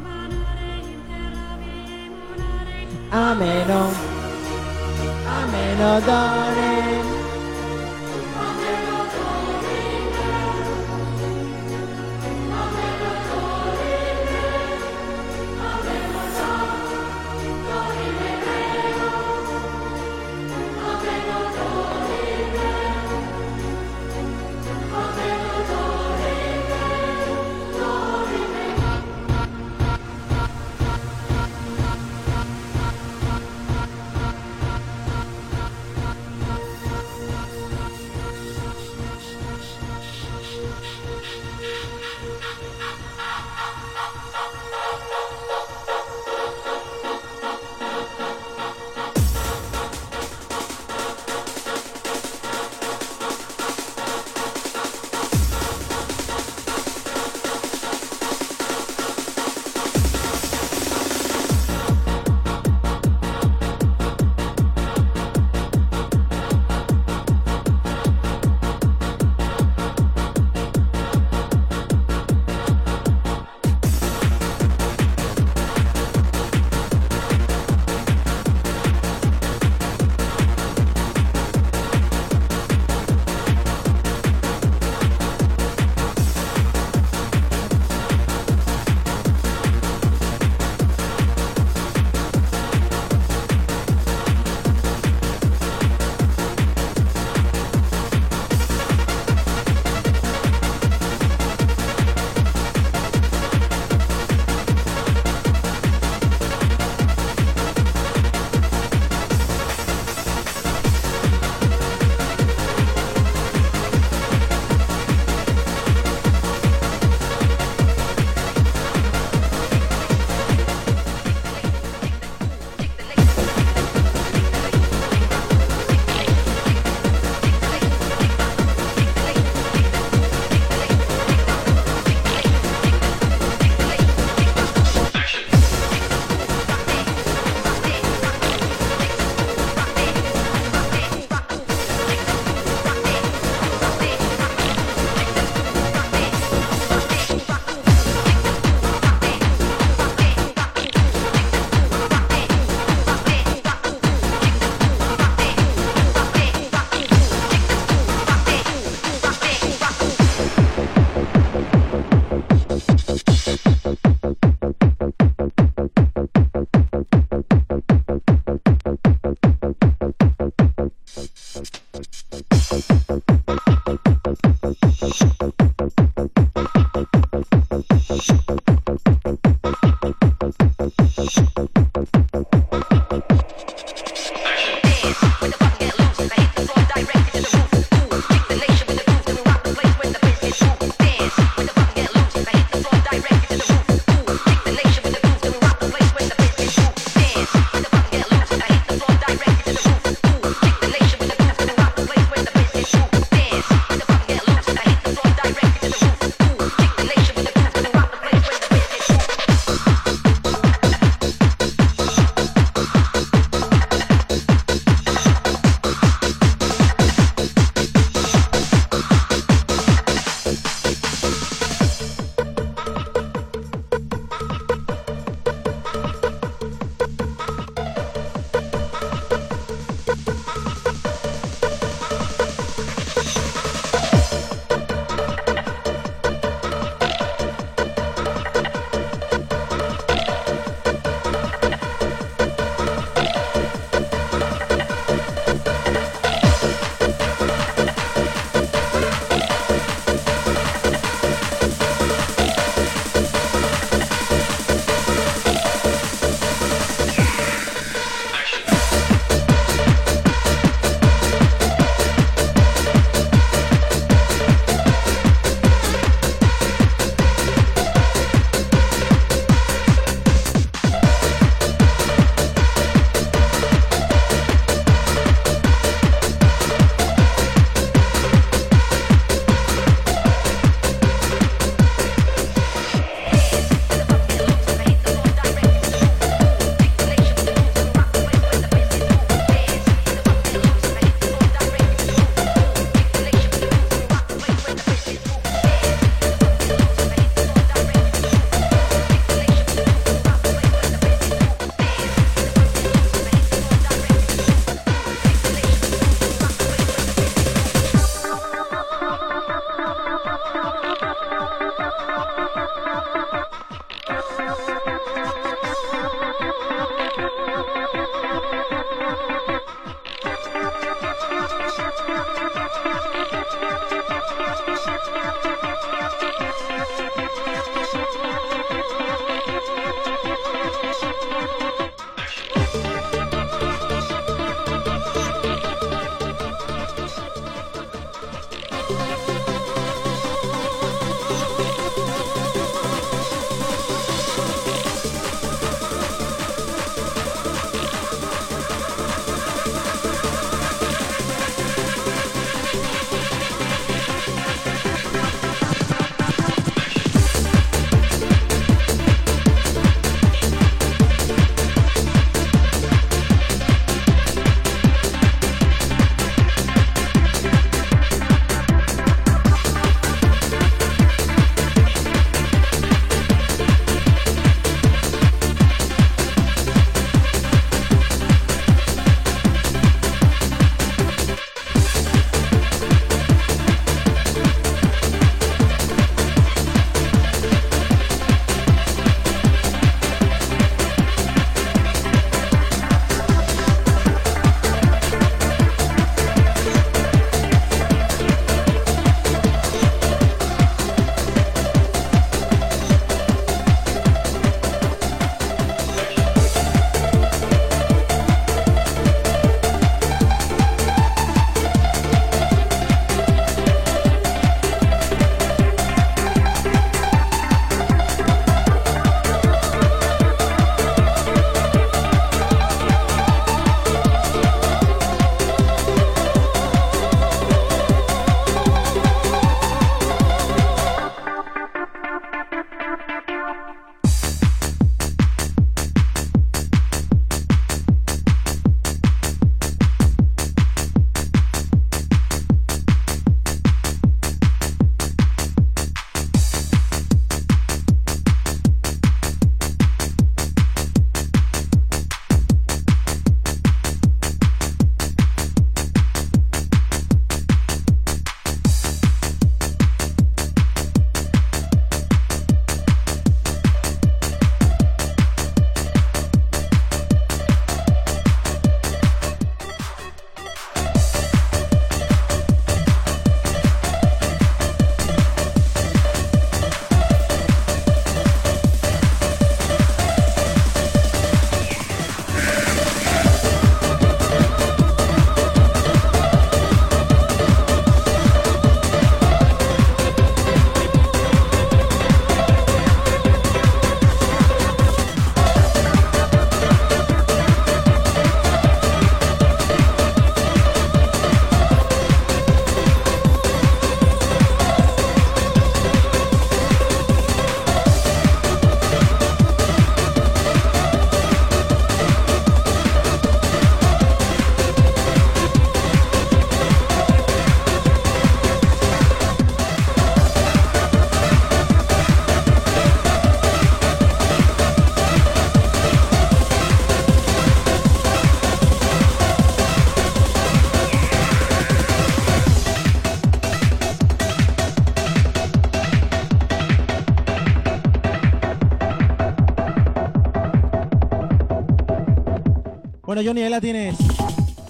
Bueno, Johnny, ahí la tienes.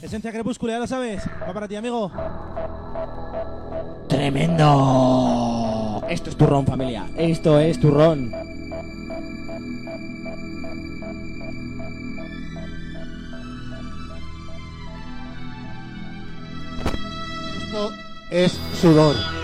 Esencia crepúscula, ya lo sabes. Va para ti, amigo. ¡Tremendo! Esto es turrón, familia. Esto es turrón. Esto es sudor.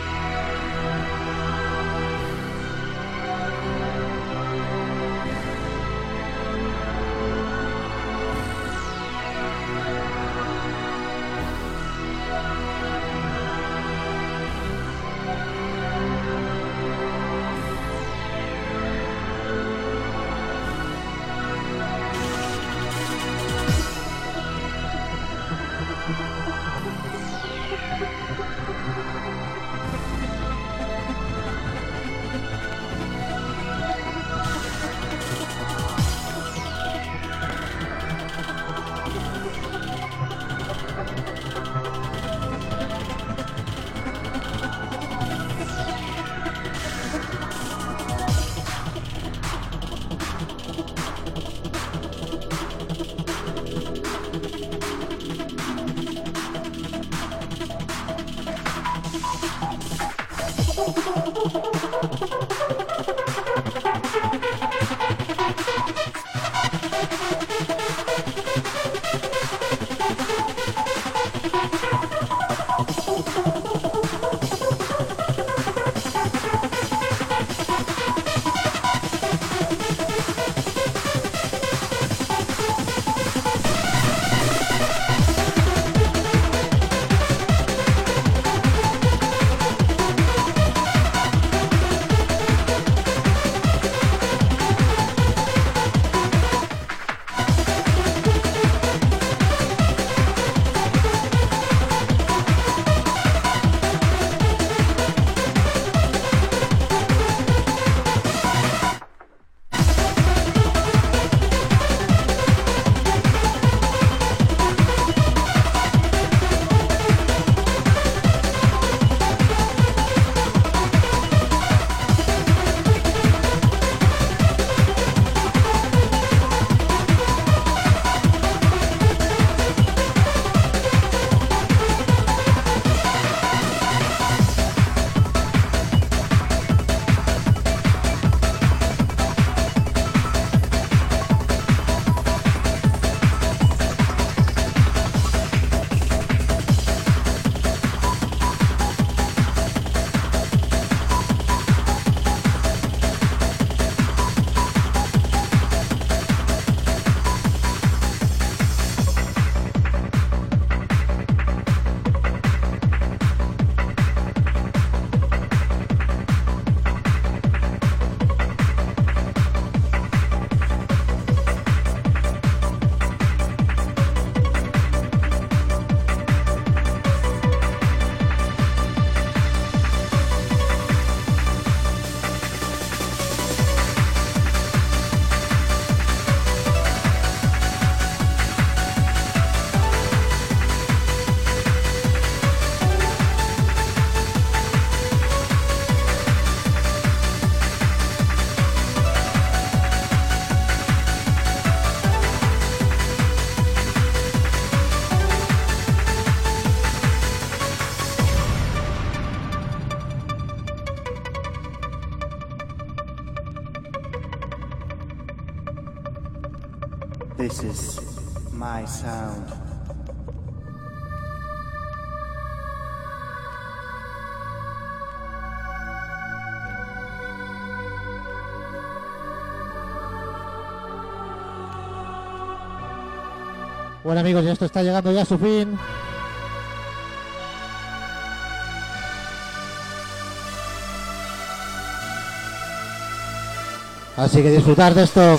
Amigos, ya esto está llegando ya a su fin. Así que disfrutar de esto.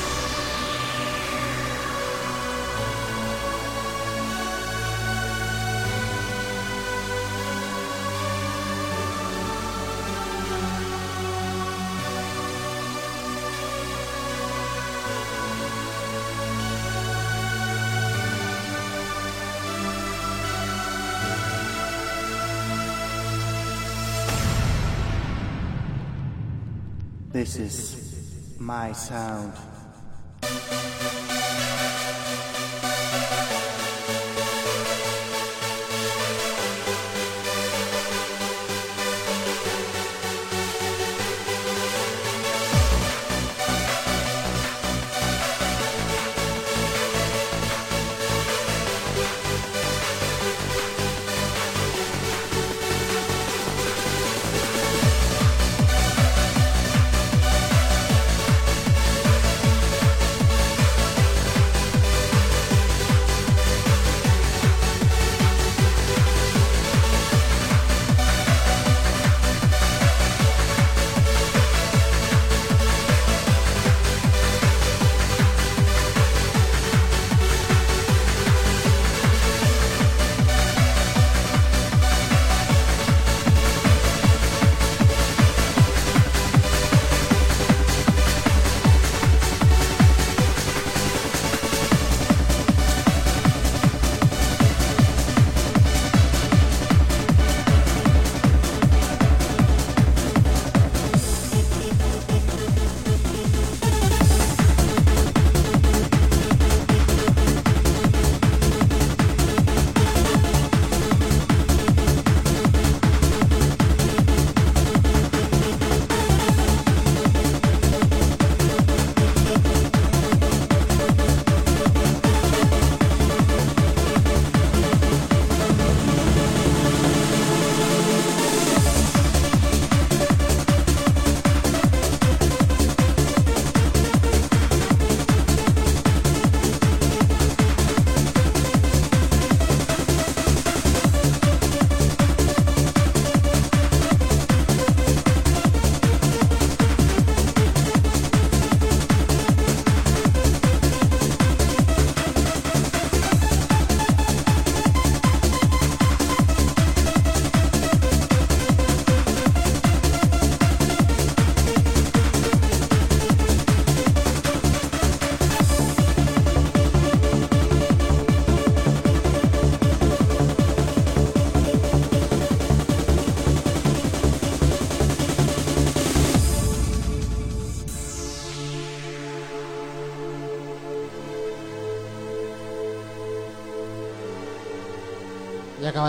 This is my sound.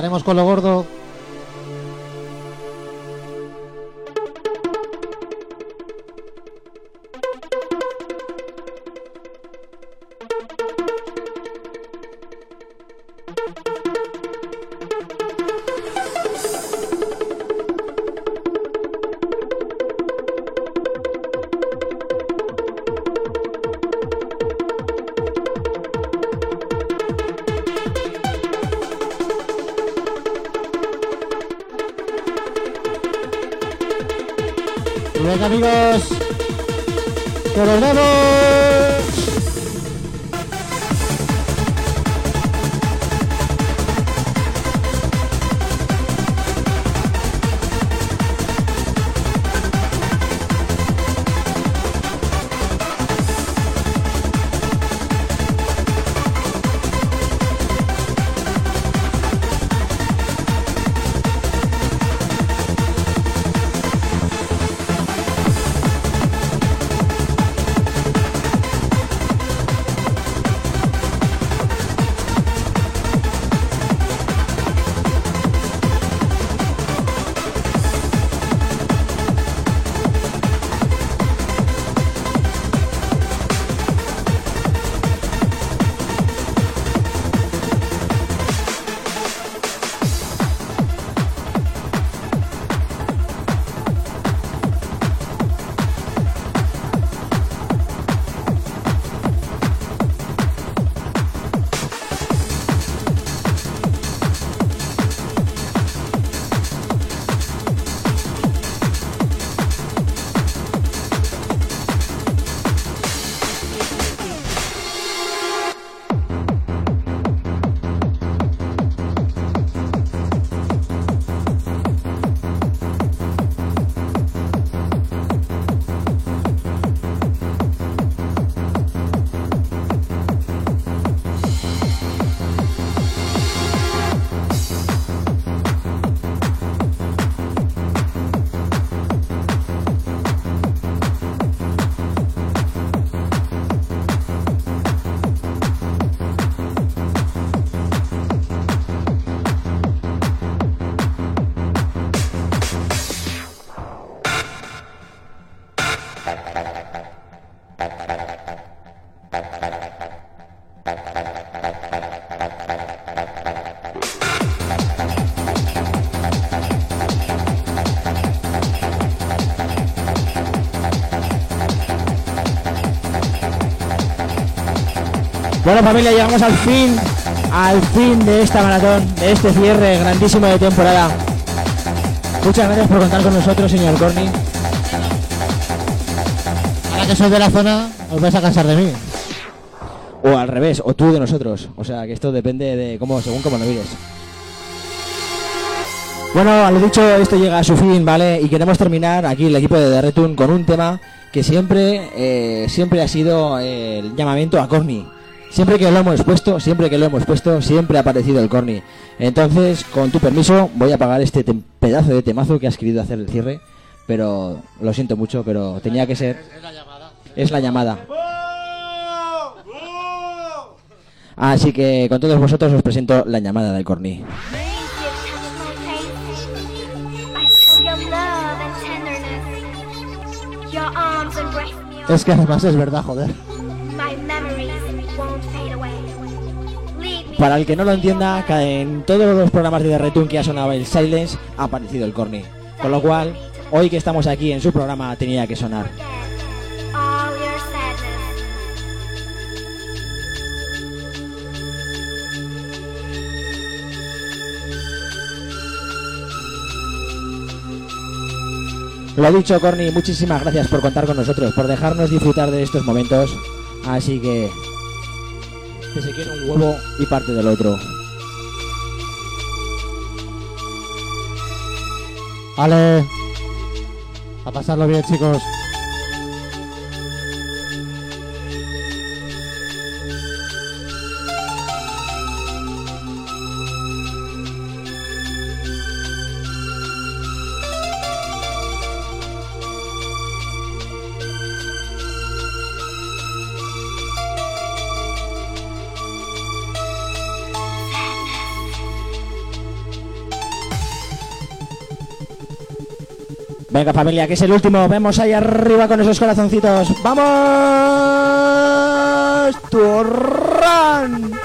Y acabaremos con lo gordo. Bueno familia, llegamos al fin, al fin de esta maratón, de este cierre grandísimo de temporada. Muchas gracias por contar con nosotros, señor Corny. Ahora que soy de la zona, os vais a cansar de mí. O al revés, o tú de nosotros. O sea que esto depende de cómo, según cómo lo mires. Bueno, a lo dicho, esto llega a su fin, ¿vale? Y queremos terminar aquí el equipo de The Return con un tema que siempre, eh, siempre ha sido eh, el llamamiento a Corny. Siempre que lo hemos puesto, siempre que lo hemos puesto, siempre ha aparecido el Corny. Entonces, con tu permiso, voy a apagar este pedazo de temazo que has querido hacer el cierre. Pero lo siento mucho, pero tenía que ser. Es la llamada. Así que con todos vosotros os presento la llamada del Corny. Es que además es verdad, joder. Para el que no lo entienda, en todos los programas de The Return que ha sonado el Silence ha aparecido el Corny. Con lo cual, hoy que estamos aquí en su programa tenía que sonar. Lo dicho, Corny, muchísimas gracias por contar con nosotros, por dejarnos disfrutar de estos momentos. Así que... Que se quiere un huevo y parte del otro. Vale. A pasarlo bien, chicos. Familia, que es el último. Vemos ahí arriba con esos corazoncitos. ¡Vamos! ¡Turrán!